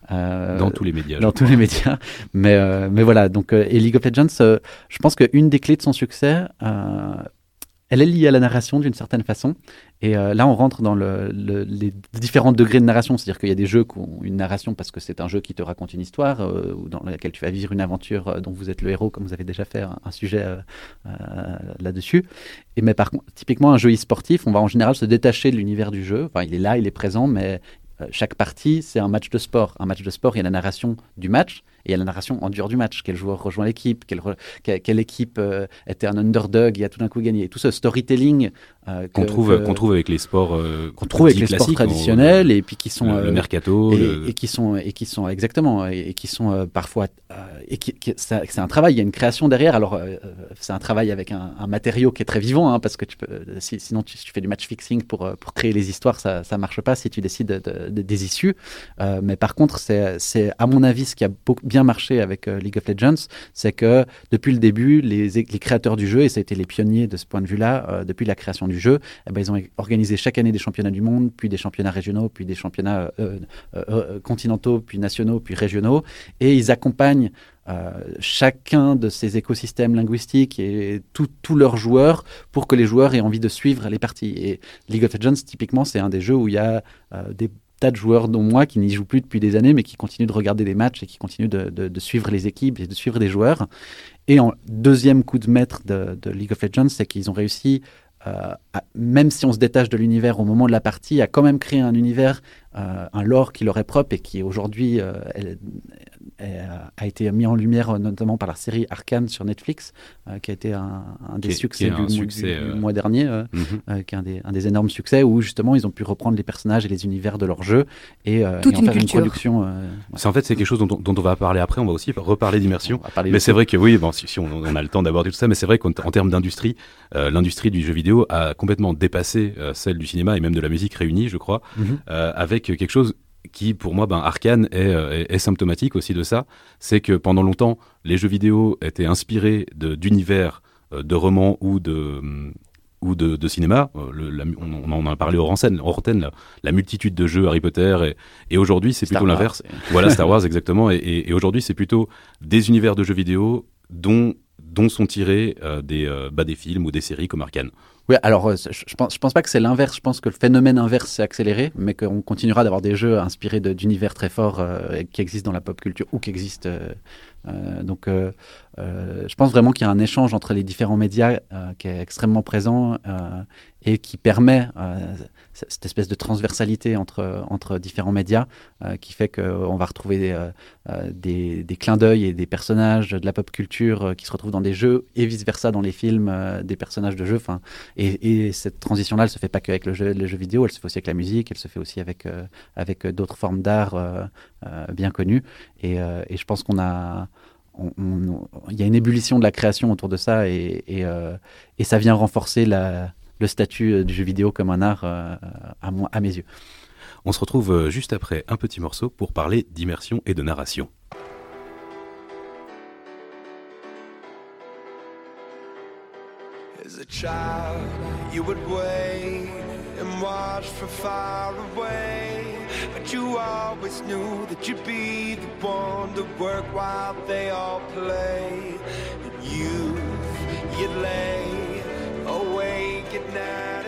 dans tous les médias. Dans tous les médias. Mais, mais voilà, donc, et League of Legends, je pense qu'une des clés de son succès, euh, elle est liée à la narration d'une certaine façon. Et euh, là, on rentre dans les différents degrés de narration. C'est-à-dire qu'il y a des jeux qui ont une narration parce que c'est un jeu qui te raconte une histoire, euh, ou dans lequel tu vas vivre une aventure dont vous êtes le héros, comme vous avez déjà fait un, sujet là-dessus. Et mais par contre, typiquement, un jeu e-sportif, on va en général se détacher de l'univers du jeu. Enfin, il est là, il est présent, mais chaque partie, c'est un match de sport. Un match de sport, il y a la narration du match, et il y a la narration en dehors du match. Quel joueur rejoint l'équipe quelle, quelle, équipe euh, était un underdog et a tout d'un coup gagné. Tout ce storytelling euh, qu'on trouve, qu'on trouve avec les sports, euh, qu'on trouve avec les sports traditionnels et puis qui sont le, mercato et, qui sont et qui sont exactement et, qui sont parfois et qui, c'est un travail. Il y a une création derrière. Alors c'est un travail avec un, matériau qui est très vivant hein, parce que tu peux, sinon tu, tu, fais du match fixing pour pour créer les histoires, ça ça marche pas si tu décides de, des issues. mais par contre, c'est à mon avis ce qui a beaucoup bien marché avec League of Legends, c'est que depuis le début, les, les, créateurs du jeu, et ça a été les pionniers de ce point de vue-là, depuis la création du jeu, eh ben, ils ont organisé chaque année des championnats du monde, puis des championnats régionaux, puis des championnats continentaux, puis nationaux, puis régionaux, et ils accompagnent euh, chacun de ces écosystèmes linguistiques et tous leurs joueurs pour que les joueurs aient envie de suivre les parties. Et League of Legends, typiquement, c'est un des jeux où il y a euh, des tas de joueurs, dont moi, qui n'y jouent plus depuis des années, mais qui continuent de regarder des matchs et qui continuent de, suivre les équipes et de suivre des joueurs. Et en deuxième coup de maître de, League of Legends, c'est qu'ils ont réussi euh, même si on se détache de l'univers au moment de la partie, à quand même créer un univers, un lore qui leur est propre et qui aujourd'hui a été mis en lumière euh, notamment par la série Arcane sur Netflix, euh, qui a été un, des succès, du, mois dernier, mhm. qui est un des, un des, énormes succès où justement ils ont pu reprendre les personnages et les univers de leur jeu et, Toute en faire une production. C'est en fait c'est quelque chose dont, on va parler après. On va aussi reparler d'immersion. Mais c'est vrai que oui, bon, si, on, a le temps d'aborder tout ça, mais c'est vrai qu'en termes d'industrie, l'industrie du jeu vidéo a complètement dépassé celle du cinéma et même de la musique réunie, je crois, mhm. avec quelque chose qui, pour moi, ben, Arkane euh, est, symptomatique aussi de ça. C'est que pendant longtemps, les jeux vidéo étaient inspirés d'univers, de, de, romans ou de, mm, ou de, cinéma. Euh, on, en a parlé hors antenne, la, la, multitude de jeux Harry Potter. Et, aujourd'hui, c'est plutôt l'inverse. Voilà, Star Wars, exactement. Et, aujourd'hui, c'est plutôt des univers de jeux vidéo dont, dont sont tirés euh, des, bah, des films ou des séries comme Arkane. Oui, alors euh, je pense, je pense pas que c'est l'inverse. Je pense que le phénomène inverse s'est accéléré, mais qu'on continuera d'avoir des jeux inspirés d'univers très forts euh, qui existent dans la pop culture ou qui existent. Euh, donc, je pense vraiment qu'il y a un échange entre les différents médias qui est extrêmement présent et qui permet cette espèce de transversalité entre, entre différents médias qui fait qu'on va retrouver des, clins d'œil et des personnages de la pop culture qui se retrouvent dans des jeux et vice versa dans les films, des personnages de jeux. Et, cette transition-là, elle se fait pas qu'avec le jeu, jeux vidéo, elle se fait aussi avec la musique, elle se fait aussi avec, euh, avec d'autres formes d'art euh, euh, bien connues. Et, je pense qu'on a, il y a une ébullition de la création autour de ça et, et, ça vient renforcer la, le statut du jeu vidéo comme un art à, à mes yeux. On se retrouve juste après un petit morceau pour parler d'immersion et de narration. As a child, you would wait and watch from far away. But you always knew that you'd be the one to work while they all play. And you, you'd lay awake at night.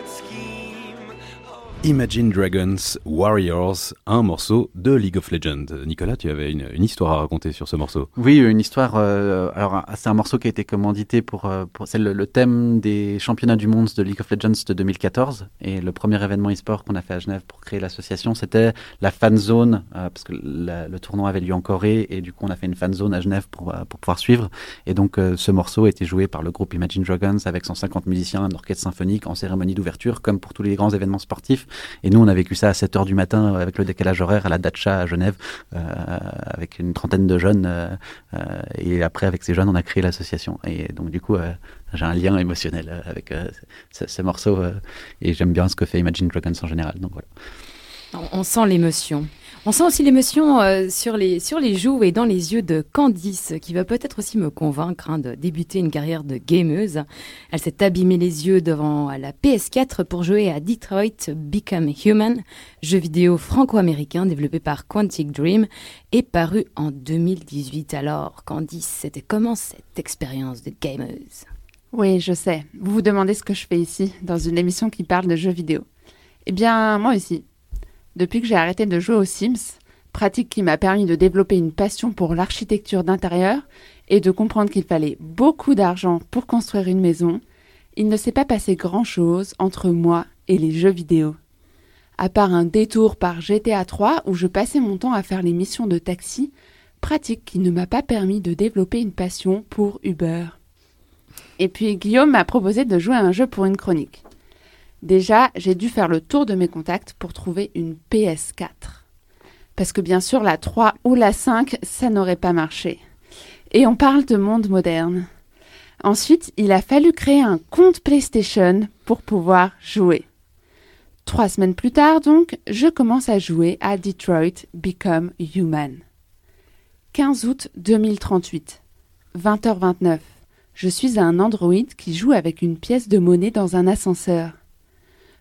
Imagine Dragons Warriors, un morceau de League of Legends. Nicolas, tu avais une, histoire à raconter sur ce morceau. Oui, une histoire. Euh, alors, c'est un morceau qui a été commandité pour. Euh, c'est le, thème des championnats du monde de League of Legends de 2014. Et le premier événement e-sport qu'on a fait à Genève pour créer l'association, c'était la fan zone, euh, parce que le tournoi avait lieu en Corée. Et du coup, on a fait une fan zone à Genève pour, pour pouvoir suivre. Et donc, ce morceau a été joué par le groupe Imagine Dragons avec 150 musiciens, un orchestre symphonique en cérémonie d'ouverture, comme pour tous les grands événements sportifs. Et nous, on a vécu ça à 7 heures du matin avec le décalage horaire à la Dacha à Genève, euh, avec une trentaine de jeunes. Euh, euh, et après, avec ces jeunes, on a créé l'association. Et donc, du coup, j'ai un lien émotionnel avec ce, morceau. et j'aime bien ce que fait Imagine Dragons en général. Donc voilà. On sent l'émotion. On sent aussi l'émotion euh, sur, les, sur les joues et dans les yeux de Candice, qui va peut-être aussi me convaincre hein, de débuter une carrière de gameuse. Elle s'est abîmée les yeux devant la PS4 pour jouer à Detroit Become Human, jeu vidéo franco-américain développé par Quantic Dream et paru en 2018. Alors, Candice, c'était comment cette expérience de gameuse? Oui, je sais. Vous vous demandez ce que je fais ici, dans une émission qui parle de jeux vidéo. Eh bien, moi aussi. Depuis que j'ai arrêté de jouer aux Sims, pratique qui m'a permis de développer une passion pour l'architecture d'intérieur et de comprendre qu'il fallait beaucoup d'argent pour construire une maison, il ne s'est pas passé grand-chose entre moi et les jeux vidéo. À part un détour par GTA 3 où je passais mon temps à faire les missions de taxi, pratique qui ne m'a pas permis de développer une passion pour Uber. Et puis Guillaume m'a proposé de jouer à un jeu pour une chronique. Déjà, j'ai dû faire le tour de mes contacts pour trouver une PS4. Parce que bien sûr, la 3 ou la 5, ça n'aurait pas marché. Et on parle de monde moderne. Ensuite, il a fallu créer un compte PlayStation pour pouvoir jouer. Trois semaines plus tard, donc, je commence à jouer à Detroit Become Human. 15 août 2038, 20h29. Je suis un androïde qui joue avec une pièce de monnaie dans un ascenseur.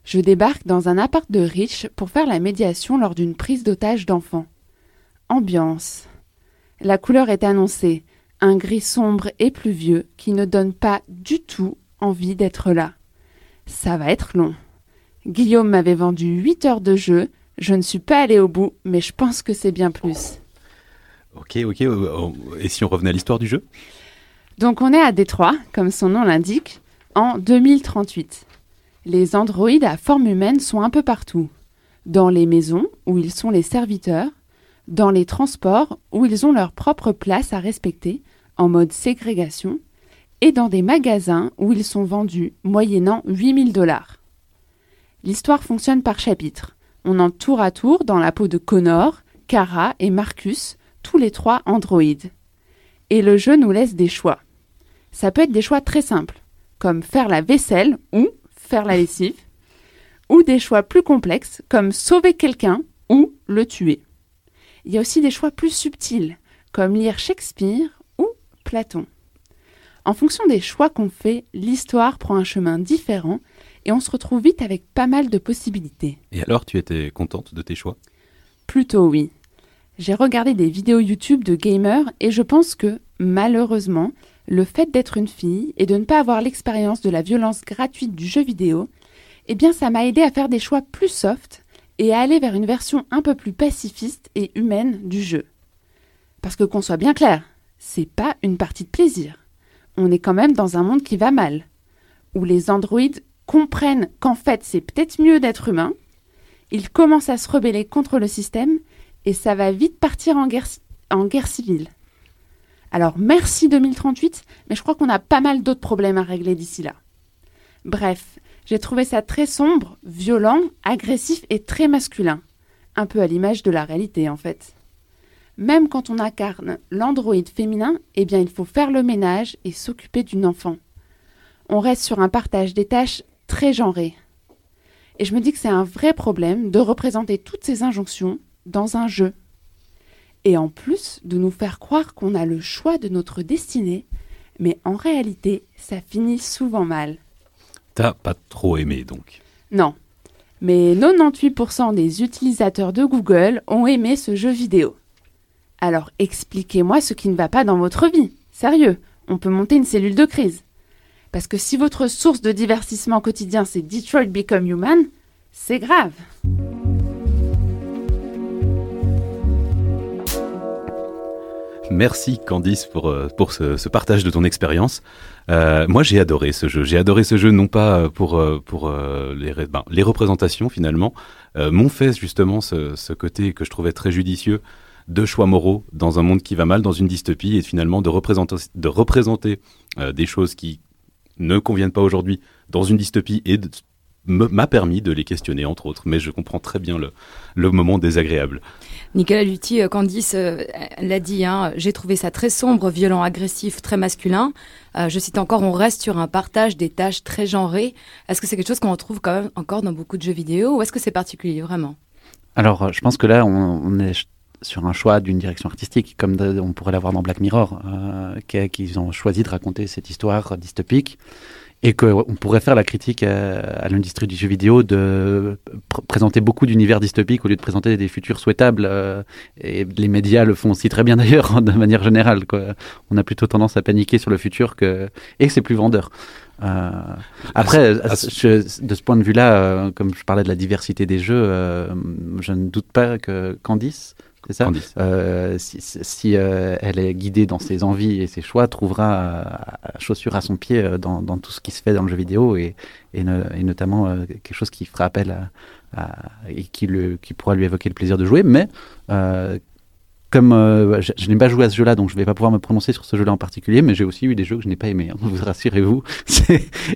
Je débarque dans un appart de riche pour faire la médiation lors d'une prise d'otage d'enfants. Ambiance. La couleur est annoncée, un gris sombre et pluvieux qui ne donne pas du tout envie d'être là. Ça va être long. Guillaume m'avait vendu 8 heures de jeu, je ne suis pas allé au bout, mais je pense que c'est bien plus. Ok, ok. euh, Et si on revenait à l'histoire du jeu? Donc on est à Détroit, comme son nom l'indique, en 2038. Les androïdes à forme humaine sont un peu partout. Dans les maisons, où ils sont les serviteurs, dans les transports, où ils ont leur propre place à respecter, en mode ségrégation, et dans des magasins où ils sont vendus moyennant 8000 dollars. L'histoire fonctionne par chapitre. On entre tour à tour dans la peau de Connor, Kara et Marcus, tous les trois androïdes. Et le jeu nous laisse des choix. Ça peut être des choix très simples, comme faire la vaisselle ou faire la lessive, ou des choix plus complexes, comme sauver quelqu'un ou le tuer. Il y a aussi des choix plus subtils, comme lire Shakespeare ou Platon. En fonction des choix qu'on fait, l'histoire prend un chemin différent et on se retrouve vite avec pas mal de possibilités. Et alors, tu étais contente de tes choix? Plutôt oui. J'ai regardé des vidéos YouTube de gamers et je pense que, malheureusement, le fait d'être une fille et de ne pas avoir l'expérience de la violence gratuite du jeu vidéo, eh bien ça m'a aidé à faire des choix plus soft et à aller vers une version un peu plus pacifiste et humaine du jeu. Parce que qu'on soit bien clair, c'est pas une partie de plaisir. On est quand même dans un monde qui va mal, où les androïdes comprennent qu'en fait c'est peut-être mieux d'être humain, ils commencent à se rebeller contre le système et ça va vite partir en guerre, en guerre civile. Alors merci 2038, mais je crois qu'on a pas mal d'autres problèmes à régler d'ici là. Bref, j'ai trouvé ça très sombre, violent, agressif et très masculin. Un peu à l'image de la réalité en fait. Même quand on incarne l'androïde féminin, eh bien il faut faire le ménage et s'occuper d'une enfant. On reste sur un partage des tâches très genré. Et je me dis que c'est un vrai problème de représenter toutes ces injonctions dans un jeu. Et en plus de nous faire croire qu'on a le choix de notre destinée, mais en réalité, ça finit souvent mal. T'as pas trop aimé donc Non. Mais 98% des utilisateurs de Google ont aimé ce jeu vidéo. Alors expliquez-moi ce qui ne va pas dans votre vie. Sérieux, on peut monter une cellule de crise. Parce que si votre source de divertissement quotidien c'est Detroit Become Human, c'est grave. Merci Candice pour, euh, pour ce, partage de ton expérience. Euh, moi j'ai adoré ce jeu. J'ai adoré ce jeu non pas euh, pour, pour les, ben, les représentations finalement, euh, m'ont fait justement ce, côté que je trouvais très judicieux de choix moraux dans un monde qui va mal, dans une dystopie, et finalement de représenter, de représenter des choses qui ne conviennent pas aujourd'hui dans une dystopie et de- m'a permis de les questionner entre autres. Mais je comprends très bien le, le moment désagréable. Nicolas Lutti, euh, Candice euh, l'a dit, hein, j'ai trouvé ça très sombre, violent, agressif, très masculin. Euh, je cite encore, on reste sur un partage des tâches très genrées. Est-ce que c'est quelque chose qu'on retrouve quand même encore dans beaucoup de jeux vidéo ou est-ce que c'est particulier vraiment? Alors, je pense que là, on, on est sur un choix d'une direction artistique, comme de- on pourrait l'avoir dans Black Mirror, euh, qui- qu'ils ont choisi de raconter cette histoire dystopique, et qu'on pourrait faire la critique à, à l'industrie du jeu vidéo de pr- présenter beaucoup d'univers dystopiques au lieu de présenter des futurs souhaitables. euh, et les médias le font aussi très bien d'ailleurs, de manière générale. Quoi. On a plutôt tendance à paniquer sur le futur que et que c'est plus vendeur. Euh, après, je- de ce point de vue-là, euh, comme je parlais de la diversité des jeux, euh, je ne doute pas que Candice, c'est ça. Euh, si, si- euh, elle est guidée dans ses envies et ses choix, trouvera euh, chaussure à son pied euh, dans, dans tout ce qui se fait dans le jeu vidéo et, et, ne- et notamment euh, quelque chose qui fera appel à, à- et qui, le, qui pourra lui évoquer le plaisir de jouer. Mais euh, comme euh, je, je n'ai pas joué à ce jeu-là, donc je ne vais pas pouvoir me prononcer sur ce jeu-là en particulier, mais j'ai aussi eu des jeux que je n'ai pas aimés, hein, vous rassurez-vous.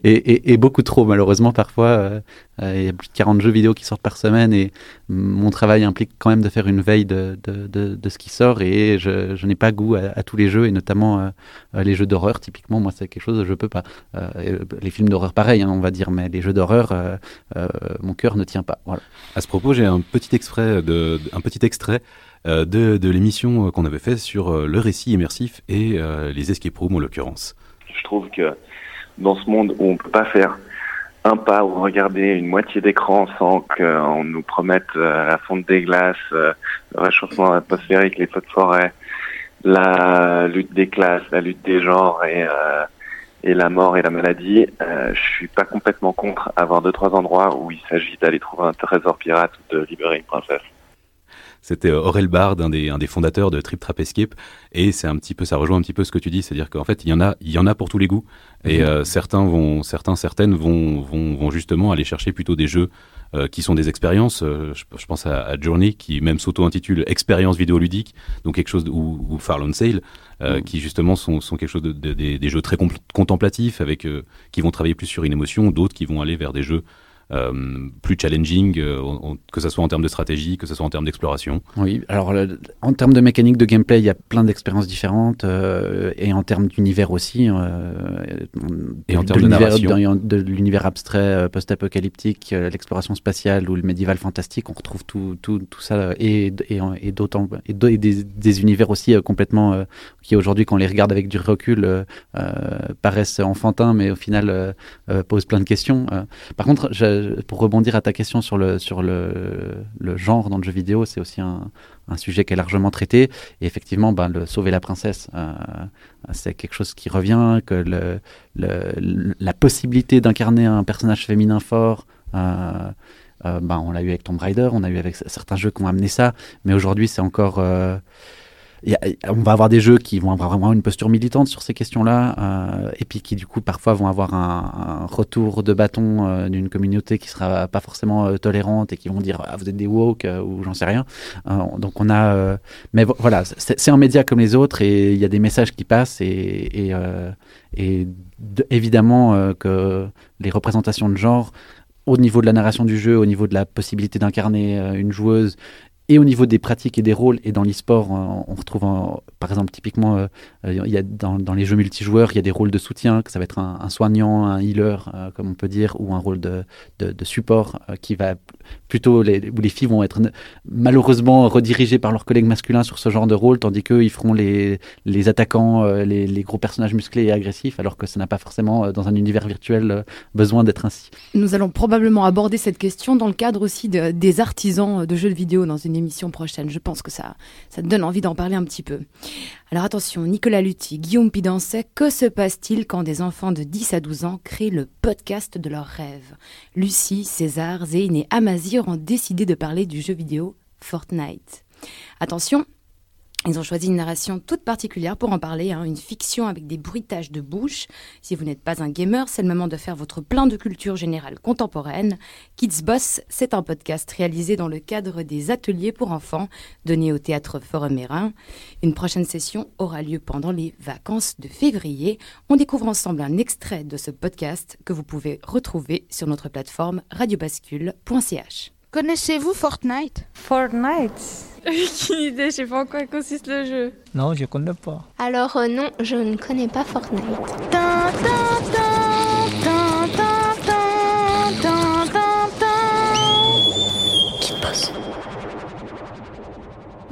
Et, et, et beaucoup trop, malheureusement, parfois. euh, il y a plus de 40 jeux vidéo qui sortent par semaine et mon travail implique quand même de faire une veille de, de, de, ce qui sort et je, je n'ai pas goût à, tous les jeux et notamment les jeux d'horreur. Typiquement, moi, c'est quelque chose que je peux pas. les films d'horreur, pareil, hein, on va dire, mais les jeux d'horreur, mon cœur ne tient pas. Voilà. À ce propos, j'ai un petit extrait de, un petit extrait euh, de, de l'émission qu'on avait fait sur euh, le récit immersif et euh, les escape rooms en l'occurrence. Je trouve que dans ce monde où on peut pas faire un pas ou regarder une moitié d'écran sans qu'on nous promette la fonte des glaces, le réchauffement atmosphérique, les feux de forêt, la lutte des classes, la lutte des genres et, et la mort et la maladie, euh, je suis pas complètement contre avoir deux trois endroits où il s'agit d'aller trouver un trésor pirate ou de libérer une princesse. C'était euh, Aurel Bard, un des, un des fondateurs de Trip Trap Escape, et c'est un petit peu, ça rejoint un petit peu ce que tu dis, c'est-à-dire qu'en fait, il y en a, il y en a pour tous les goûts, et mhm. euh, certains vont, certains, certaines vont, vont, vont justement aller chercher plutôt des jeux euh, qui sont des expériences. je, pense à, Journey, qui même s'auto-intitule expérience vidéoludique, donc quelque chose ou, ou Farlon Sale, mhm. qui justement sont, sont quelque chose de, des jeux très contemplatifs, avec qui vont travailler plus sur une émotion, d'autres qui vont aller vers des jeux euh, plus challenging, euh, que ce soit en termes de stratégie, que ce soit en termes d'exploration Oui, alors en termes de mécanique de gameplay, il y a plein d'expériences différentes euh, et en termes d'univers aussi. et en termes de, de l'univers abstrait post-apocalyptique, l'exploration spatiale ou le médiéval fantastique, on retrouve tout, tout, tout ça et, et, et d'autant et, des, des, univers aussi complètement qui aujourd'hui, quand on les regarde avec du recul, paraissent enfantins, mais au final posent plein de questions. par contre, je, pour rebondir à ta question sur le, sur le, le genre dans le jeu vidéo, c'est aussi un, sujet qui est largement traité. Et effectivement, ben, le sauver la princesse, euh, c'est quelque chose qui revient, que la possibilité d'incarner un personnage féminin fort. Euh, euh, ben, on l'a eu avec Tomb Raider, on a eu avec certains jeux qui ont amené ça, mais aujourd'hui c'est encore on va avoir des jeux qui vont avoir vraiment une posture militante sur ces questions-là, euh, et puis qui du coup parfois vont avoir un, retour de bâton euh, d'une communauté qui sera pas forcément euh, tolérante et qui vont dire ah, vous êtes des woke ou j'en sais rien. donc on a, mais voilà, c'est un média comme les autres et il y a des messages qui passent et, et, évidemment que les représentations de genre au niveau de la narration du jeu, au niveau de la possibilité d'incarner une joueuse, et au niveau des pratiques et des rôles, et dans l'e-sport, euh, on retrouve par exemple typiquement, euh, il y a dans, les jeux multijoueurs, il y a des rôles de soutien, que ça va être un, soignant, un healer, euh, comme on peut dire, ou un rôle de, support qui va plutôt, où les filles vont être malheureusement redirigées par leurs collègues masculins sur ce genre de rôle, tandis qu'eux, ils feront les, les attaquants, les, gros personnages musclés et agressifs, alors que ça n'a pas forcément, dans un univers virtuel, besoin d'être ainsi. Nous allons probablement aborder cette question dans le cadre aussi de, des artisans de jeux vidéo dans une émission prochaine. Je pense que ça, ça te donne envie d'en parler un petit peu. Alors attention, Nicolas Lutti, Guillaume Pidancet, que se passe-t-il quand des enfants de 10 à 12 ans créent le podcast de leurs rêves? Lucie, César, Zéine et Amazir ont décidé de parler du jeu vidéo Fortnite. Attention, ils ont choisi une narration toute particulière pour en parler, hein, une fiction avec des bruitages de bouche. Si vous n'êtes pas un gamer, c'est le moment de faire votre plein de culture générale contemporaine. Kids Boss, c'est un podcast réalisé dans le cadre des ateliers pour enfants donnés au théâtre Forum Une prochaine session aura lieu pendant les vacances de février. On découvre ensemble un extrait de ce podcast que vous pouvez retrouver sur notre plateforme radiobascule.ch. Connaissez-vous Fortnite? Fortnite? Aucune idée, je sais pas en quoi consiste le jeu. Non, je connais pas. Alors euh, non, je ne connais pas Fortnite. Qui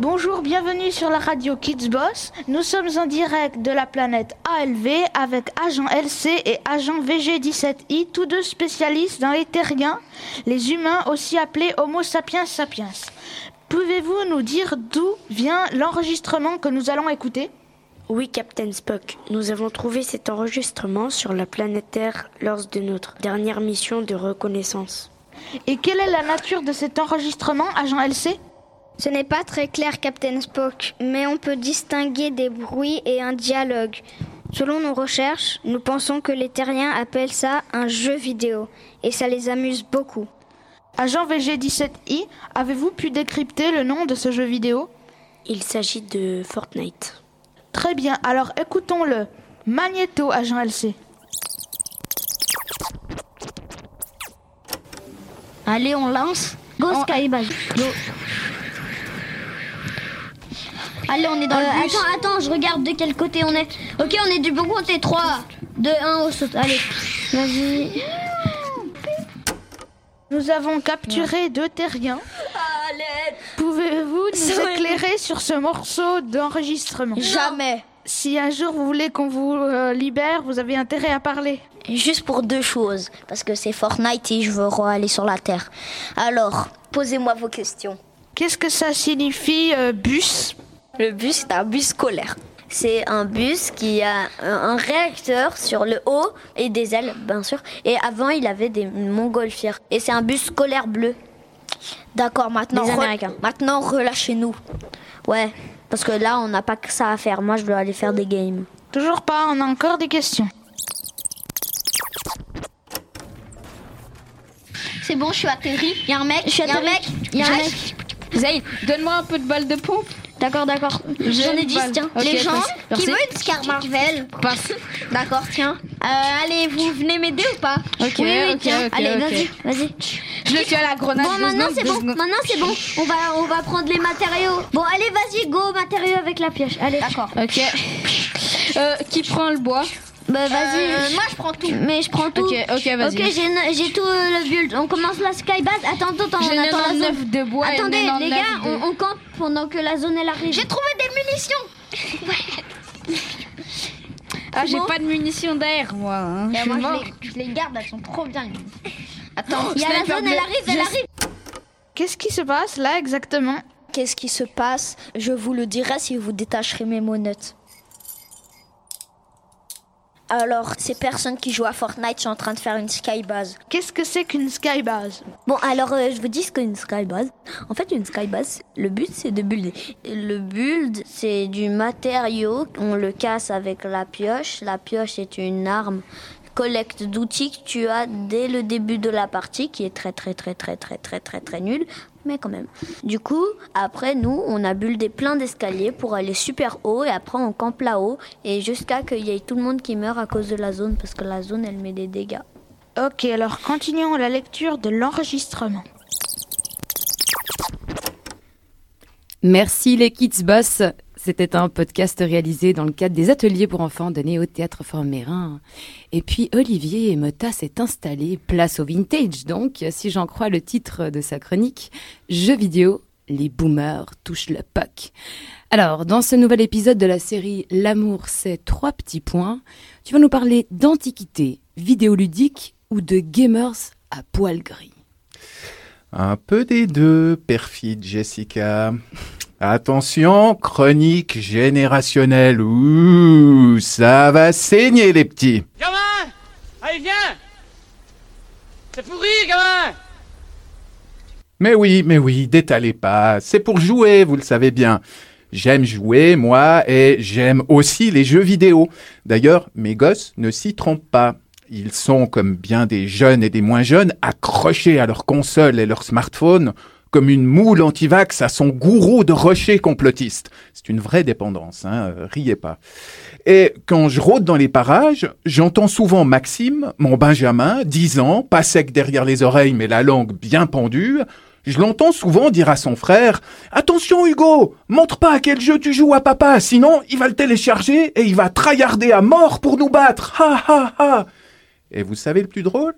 Bonjour, bienvenue sur la radio Kids Boss. Nous sommes en direct de la planète ALV avec agent LC et agent VG17I, tous deux spécialistes dans les terriens, les humains aussi appelés Homo sapiens sapiens. Pouvez-vous nous dire d'où vient l'enregistrement que nous allons écouter? Oui, Captain Spock. Nous avons trouvé cet enregistrement sur la planète Terre lors de notre dernière mission de reconnaissance. Et quelle est la nature de cet enregistrement, agent LC Ce n'est pas très clair, Captain Spock, mais on peut distinguer des bruits et un dialogue. Selon nos recherches, nous pensons que les terriens appellent ça un jeu vidéo, et ça les amuse beaucoup. Agent VG17i, avez-vous pu décrypter le nom de ce jeu vidéo? Il s'agit de Fortnite. Très bien, alors écoutons-le. Magneto, agent LC. Allez, on lance. Go. Go. Allez, on est dans Euh, le bus. attends, attends, je regarde de quel côté on est. Ok, on est du bon côté. 3, 2, 1, on saute. Allez, vas-y. Nous avons capturé deux terriens. Pouvez-vous nous Ça éclairer sur ce morceau d'enregistrement? Jamais. Si un jour vous voulez qu'on vous euh, libère, vous avez intérêt à parler. Juste pour deux choses, parce que c'est Fortnite et je veux aller sur la Terre. Alors, posez-moi vos questions. Qu'est-ce que ça signifie euh, bus? Le bus, c'est un bus scolaire. C'est un bus qui a un réacteur sur le haut et des ailes, bien sûr. Et avant, il avait des montgolfières. Et c'est un bus scolaire bleu. D'accord, maintenant, re- maintenant relâchez-nous. Ouais, parce que là, on n'a pas que ça à faire. Moi, je veux aller faire des games. Toujours pas, on a encore des questions. C'est bon, je suis atterri. Il y a un mec. Je suis y a un mec. Il y a un mec. Zayn, donne-moi un peu de balle de pompe. D'accord, d'accord. J'en ai une 10, balle. tiens. Les gens merci. qui veulent une Scar Marvel. Passe. D'accord, tiens. Euh, allez, vous venez m'aider ou pas Ok, Oui, oui, allez, vas-y, vas-y. Je le suis à la grenade. Bon, maintenant c'est bon. Maintenant c'est bon. On va, on va prendre les matériaux. Bon, allez, vas-y, go, matériaux avec la pioche. Allez. D'accord. Ok. Euh, qui prend le bois? Bah, vas-y. Euh, moi, je prends tout. Mais je prends tout. Ok, ok, vas-y. Ok, j'ai tout euh, le build. On commence la skybase. Attends, attends, on attend la 99 zone. de bois Attendez, 99 les gars, de- on, on campe pendant que la zone elle arrive. J'ai trouvé des munitions. Ah, j'ai Bon. pas de munitions d'air, moi. hein. Et Je moi, mort. je les, je les garde, elles sont trop bien. Attends, Oh, il y a la zone, bleu. elle arrive, elle Je- arrive. Qu'est-ce qui se passe là exactement? Qu'est-ce qui se passe? Je vous le dirai si vous détacherez mes monettes. Alors, ces personnes qui jouent à Fortnite sont en train de faire une skybase. Qu'est-ce que c'est qu'une skybase? Bon, alors euh, je vous dis ce qu'est une skybase. En fait, une skybase, le but c'est de builder. Le build, c'est du matériau, on le casse avec la pioche. La pioche est une arme collecte d'outils que tu as dès le début de la partie, qui est très très très très très très très très nul, mais quand même. Du coup, après nous, on a buildé plein d'escaliers pour aller super haut et après on campe là-haut et jusqu'à qu'il y ait tout le monde qui meurt à cause de la zone parce que la zone elle met des dégâts. Ok, alors continuons la lecture de l'enregistrement. Merci les Kids Boss. C'était un podcast réalisé dans le cadre des ateliers pour enfants donnés au Théâtre Fort-Mérin. Et puis Olivier Emota s'est installé, place au vintage donc, si j'en crois le titre de sa chronique, Jeux vidéo, les boomers touchent le puck. Alors, dans ce nouvel épisode de la série L'amour, c'est trois petits points, tu vas nous parler d'antiquité, vidéoludique ou de gamers à poil gris. Un peu des deux, perfide Jessica. Attention, chronique générationnelle. Ouh, ça va saigner les petits. Gamin Allez, viens C'est pourri, gamin Mais oui, mais oui, détalez pas. C'est pour jouer, vous le savez bien. J'aime jouer, moi, et j'aime aussi les jeux vidéo. D'ailleurs, mes gosses ne s'y trompent pas. Ils sont, comme bien des jeunes et des moins jeunes, accrochés à leur console et leur smartphone, comme une moule antivax à son gourou de rocher complotiste. C'est une vraie dépendance, hein, euh, riez pas. Et quand je rôde dans les parages, j'entends souvent Maxime, mon Benjamin, 10 ans, pas sec derrière les oreilles mais la langue bien pendue, je l'entends souvent dire à son frère Attention Hugo, montre pas à quel jeu tu joues à papa, sinon il va le télécharger et il va tryharder à mort pour nous battre. Ha ha ha Et vous savez le plus drôle?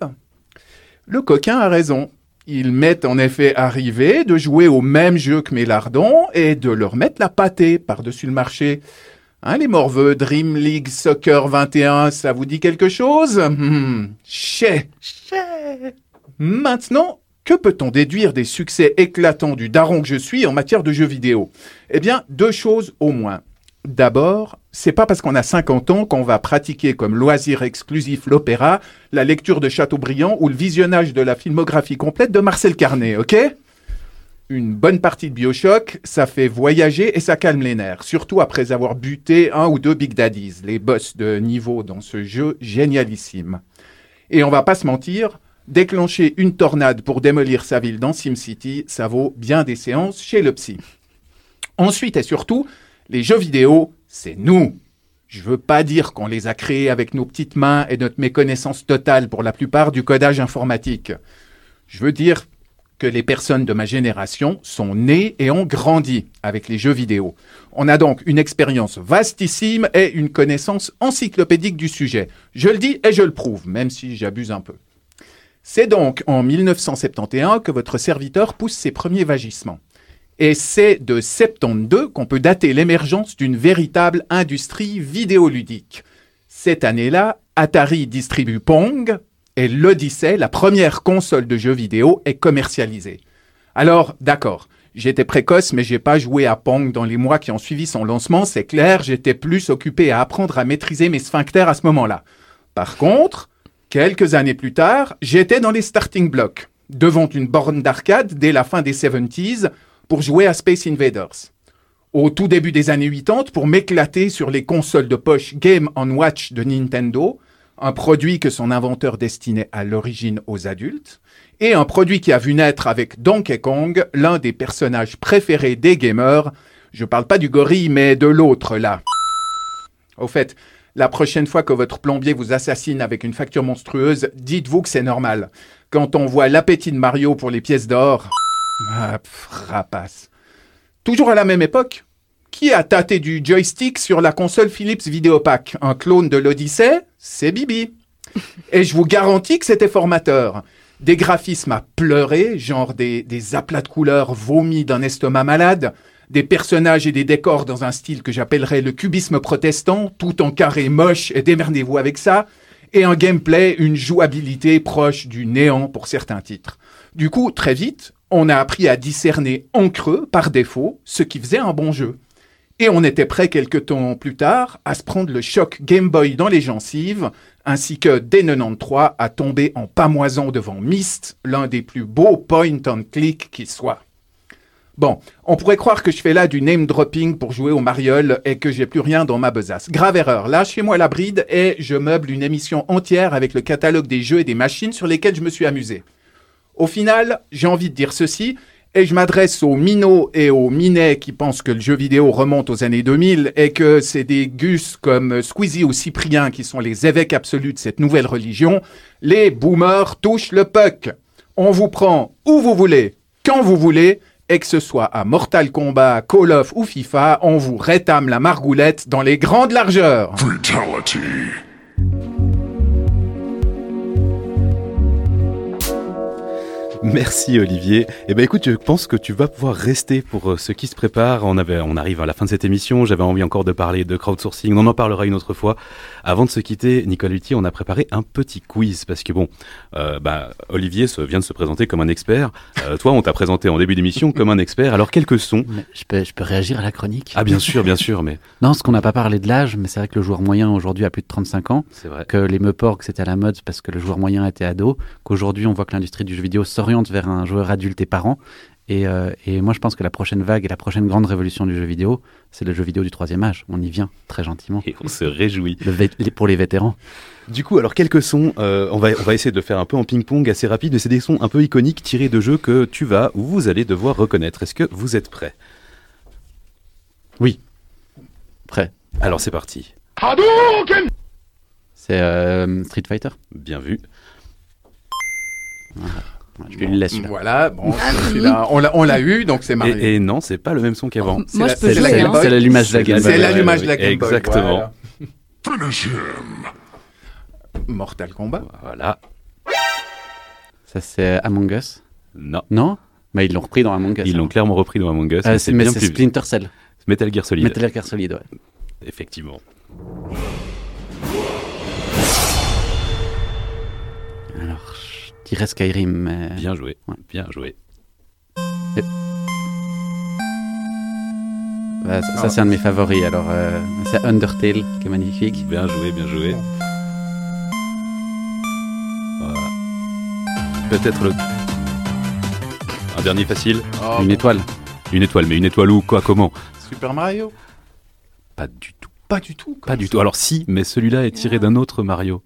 Le coquin a raison. Il m'est en effet arrivé de jouer au même jeu que mes lardons et de leur mettre la pâtée par-dessus le marché. Hein, les morveux Dream League Soccer 21, ça vous dit quelque chose? Hmm, Chais, chais. Maintenant, que peut-on déduire des succès éclatants du daron que je suis en matière de jeux vidéo? Eh bien, deux choses au moins. D'abord, c'est pas parce qu'on a 50 ans qu'on va pratiquer comme loisir exclusif l'opéra, la lecture de Chateaubriand ou le visionnage de la filmographie complète de Marcel Carnet, ok? Une bonne partie de Bioshock, ça fait voyager et ça calme les nerfs, surtout après avoir buté un ou deux Big Daddies, les boss de niveau dans ce jeu génialissime. Et on va pas se mentir, déclencher une tornade pour démolir sa ville dans SimCity, ça vaut bien des séances chez le psy. Ensuite et surtout, les jeux vidéo, c'est nous. Je veux pas dire qu'on les a créés avec nos petites mains et notre méconnaissance totale pour la plupart du codage informatique. Je veux dire que les personnes de ma génération sont nées et ont grandi avec les jeux vidéo. On a donc une expérience vastissime et une connaissance encyclopédique du sujet. Je le dis et je le prouve, même si j'abuse un peu. C'est donc en 1971 que votre serviteur pousse ses premiers vagissements. Et c'est de 72 qu'on peut dater l'émergence d'une véritable industrie vidéoludique. Cette année-là, Atari distribue Pong et l'Odyssey, la première console de jeux vidéo, est commercialisée. Alors, d'accord, j'étais précoce, mais j'ai pas joué à Pong dans les mois qui ont suivi son lancement, c'est clair, j'étais plus occupé à apprendre à maîtriser mes sphincters à ce moment-là. Par contre, quelques années plus tard, j'étais dans les starting blocks, devant une borne d'arcade dès la fin des 70s pour jouer à Space Invaders. Au tout début des années 80, pour m'éclater sur les consoles de poche Game Watch de Nintendo, un produit que son inventeur destinait à l'origine aux adultes, et un produit qui a vu naître avec Donkey Kong l'un des personnages préférés des gamers. Je parle pas du gorille, mais de l'autre là. Au fait, la prochaine fois que votre plombier vous assassine avec une facture monstrueuse, dites-vous que c'est normal. Quand on voit l'appétit de Mario pour les pièces d'or. Ah, pff, rapace. Toujours à la même époque, qui a tâté du joystick sur la console Philips Videopack? Un clone de l'Odyssée C'est Bibi. Et je vous garantis que c'était formateur. Des graphismes à pleurer, genre des, des aplats de couleurs vomis d'un estomac malade, des personnages et des décors dans un style que j'appellerais le cubisme protestant, tout en carré moche et démerdez-vous avec ça, et un gameplay, une jouabilité proche du néant pour certains titres. Du coup, très vite, on a appris à discerner en creux, par défaut, ce qui faisait un bon jeu. Et on était prêt quelque temps plus tard à se prendre le choc Game Boy dans les gencives, ainsi que dès 93 à tomber en pamoison devant Myst, l'un des plus beaux point and click qui soit. Bon, on pourrait croire que je fais là du name dropping pour jouer au mariole et que j'ai plus rien dans ma besace. Grave erreur. Lâchez-moi la bride et je meuble une émission entière avec le catalogue des jeux et des machines sur lesquels je me suis amusé. Au final, j'ai envie de dire ceci, et je m'adresse aux minots et aux minets qui pensent que le jeu vidéo remonte aux années 2000 et que c'est des gus comme Squeezie ou Cyprien qui sont les évêques absolus de cette nouvelle religion. Les boomers touchent le puck. On vous prend où vous voulez, quand vous voulez, et que ce soit à Mortal Kombat, Call of ou FIFA, on vous rétame la margoulette dans les grandes largeurs. Merci Olivier. Eh ben écoute, je pense que tu vas pouvoir rester pour euh, ce qui se prépare. On avait, on arrive à la fin de cette émission. J'avais envie encore de parler de crowdsourcing. On en parlera une autre fois. Avant de se quitter, Nicole Lutti, on a préparé un petit quiz parce que bon, euh, bah, Olivier se, vient de se présenter comme un expert. Euh, toi, on t'a présenté en début d'émission comme un expert. Alors quelques sons. Je peux, je peux réagir à la chronique? Ah bien sûr, bien sûr, mais Non, ce qu'on n'a pas parlé de l'âge, mais c'est vrai que le joueur moyen aujourd'hui a plus de 35 ans. c'est vrai. Que les Meuporgs c'était à la mode parce que le joueur moyen était ado. Qu'aujourd'hui on voit que l'industrie du jeu vidéo s'oriente vers un joueur adulte et parent. Et, euh, et moi je pense que la prochaine vague et la prochaine grande révolution du jeu vidéo, c'est le jeu vidéo du troisième âge. On y vient très gentiment. Et on se réjouit. Le pour les vétérans. Du coup, alors quelques sons, euh, on, va, on va essayer de le faire un peu en ping-pong assez rapide, mais c'est des sons un peu iconiques tirés de jeux que tu vas ou vous allez devoir reconnaître. Est-ce que vous êtes prêts? Oui. Prêt. Alors c'est parti. C'est euh, Street Fighter. Bien vu. Voilà. Je lui laisse là. Voilà, bon, celui-là, on l'a- on l'a eu, donc c'est Mario. Et, et non, c'est pas le même son qu'avant. C'est la- c'est l'allumage de la Game Boy. C'est l'allumage de la Game Boy. Exactement. voilà. Mortal Kombat. Voilà. Ça c'est Among Us? Non. Non? Mais ils l'ont repris dans Among Us. Ils l'ont hein. clairement repris dans Among Us. Ah, mais c'est Splinter Cell. Metal Gear Solid. Metal Gear Solid, ouais. Effectivement. Je dirais Skyrim, mais... Bien joué. Bien joué. Ouais, ça, ça, c'est un de mes favoris. Alors, euh, c'est Undertale qui est magnifique. Bien joué, bien joué. Voilà. Peut-être le. Un dernier facile. Oh, Une bon. étoile. Une étoile, mais une étoile où Quoi Comment Super Mario Pas du tout. Pas du tout. Pas du tout. Alors si, mais celui-là est tiré d'un autre Mario.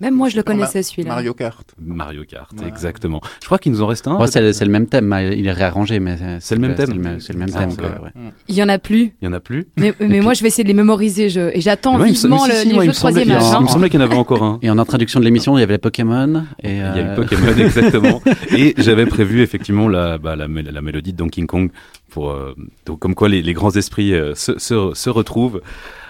Même moi, je le connaissais celui-là. Mario Kart. Mario Kart, exactement. Je crois qu'il nous en reste un. Bon, c'est le, même thème, il est réarrangé, mais C'est le même thème. C'est le, même- Ah, thème. ouais. Il y en a plus. Il y en a plus. Mais, mais moi, je vais essayer de les mémoriser. Je, et j'attends Ouais, vivement si, le, si, les jeux troisième âge. il me semblait qu'il y en avait encore un. Et en introduction de l'émission, il y avait les Pokémon. Et, Il y a eu euh, Pokémon, exactement. Et j'avais prévu effectivement la, bah, la mélodie de Donkey Kong pour euh, donc, comme quoi les, les grands esprits euh, se, se, se retrouvent.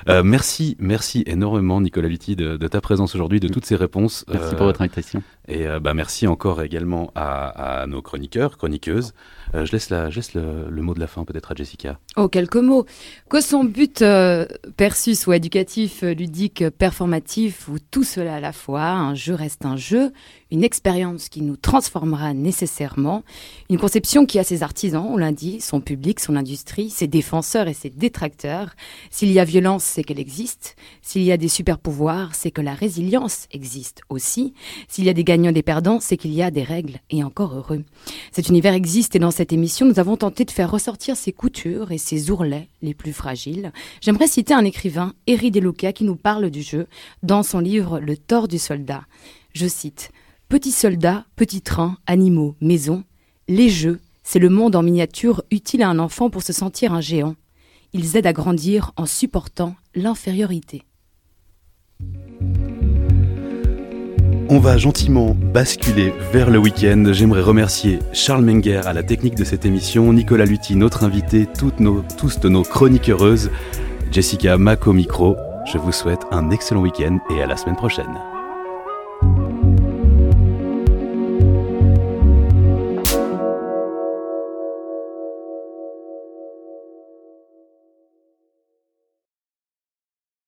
Euh, merci, merci énormément Nicolas Lutti de, de ta présence aujourd'hui, de toutes ces réponses. Merci Euh, pour votre invitation. Et euh, bah, merci encore également à, à nos chroniqueurs, chroniqueuses. Euh, je laisse, la, je laisse le, mot de la fin peut-être à Jessica. Oh, quelques mots. Que son but euh, perçu soit éducatif, euh, ludique, performatif ou tout cela à la fois, un jeu reste un jeu, une expérience qui nous transformera nécessairement, une conception qui a ses artisans, on l'a dit, son public, son industrie, ses défenseurs et ses détracteurs. S'il y a violence, c'est qu'elle existe. S'il y a des super pouvoirs, c'est que la résilience existe aussi. S'il y a des gagnants et des perdants, c'est qu'il y a des règles et encore heureux. Cet univers existe et dans cette émission, nous avons tenté de faire ressortir ses coutures et ses ourlets les plus fragiles. J'aimerais citer un écrivain, Eri De Luca, qui nous parle du jeu dans son livre Le tort du soldat. Je cite Petits soldats, petits trains, animaux, maisons, les jeux, c'est le monde en miniature utile à un enfant pour se sentir un géant. Ils aident à grandir en supportant l'infériorité. On va gentiment basculer vers le week-end. J'aimerais remercier Charles Menger à la technique de cette émission, Nicolas Lutti, notre invité, toutes nos, tous nos chroniques heureuses, Jessica au micro. Je vous souhaite un excellent week-end et à la semaine prochaine.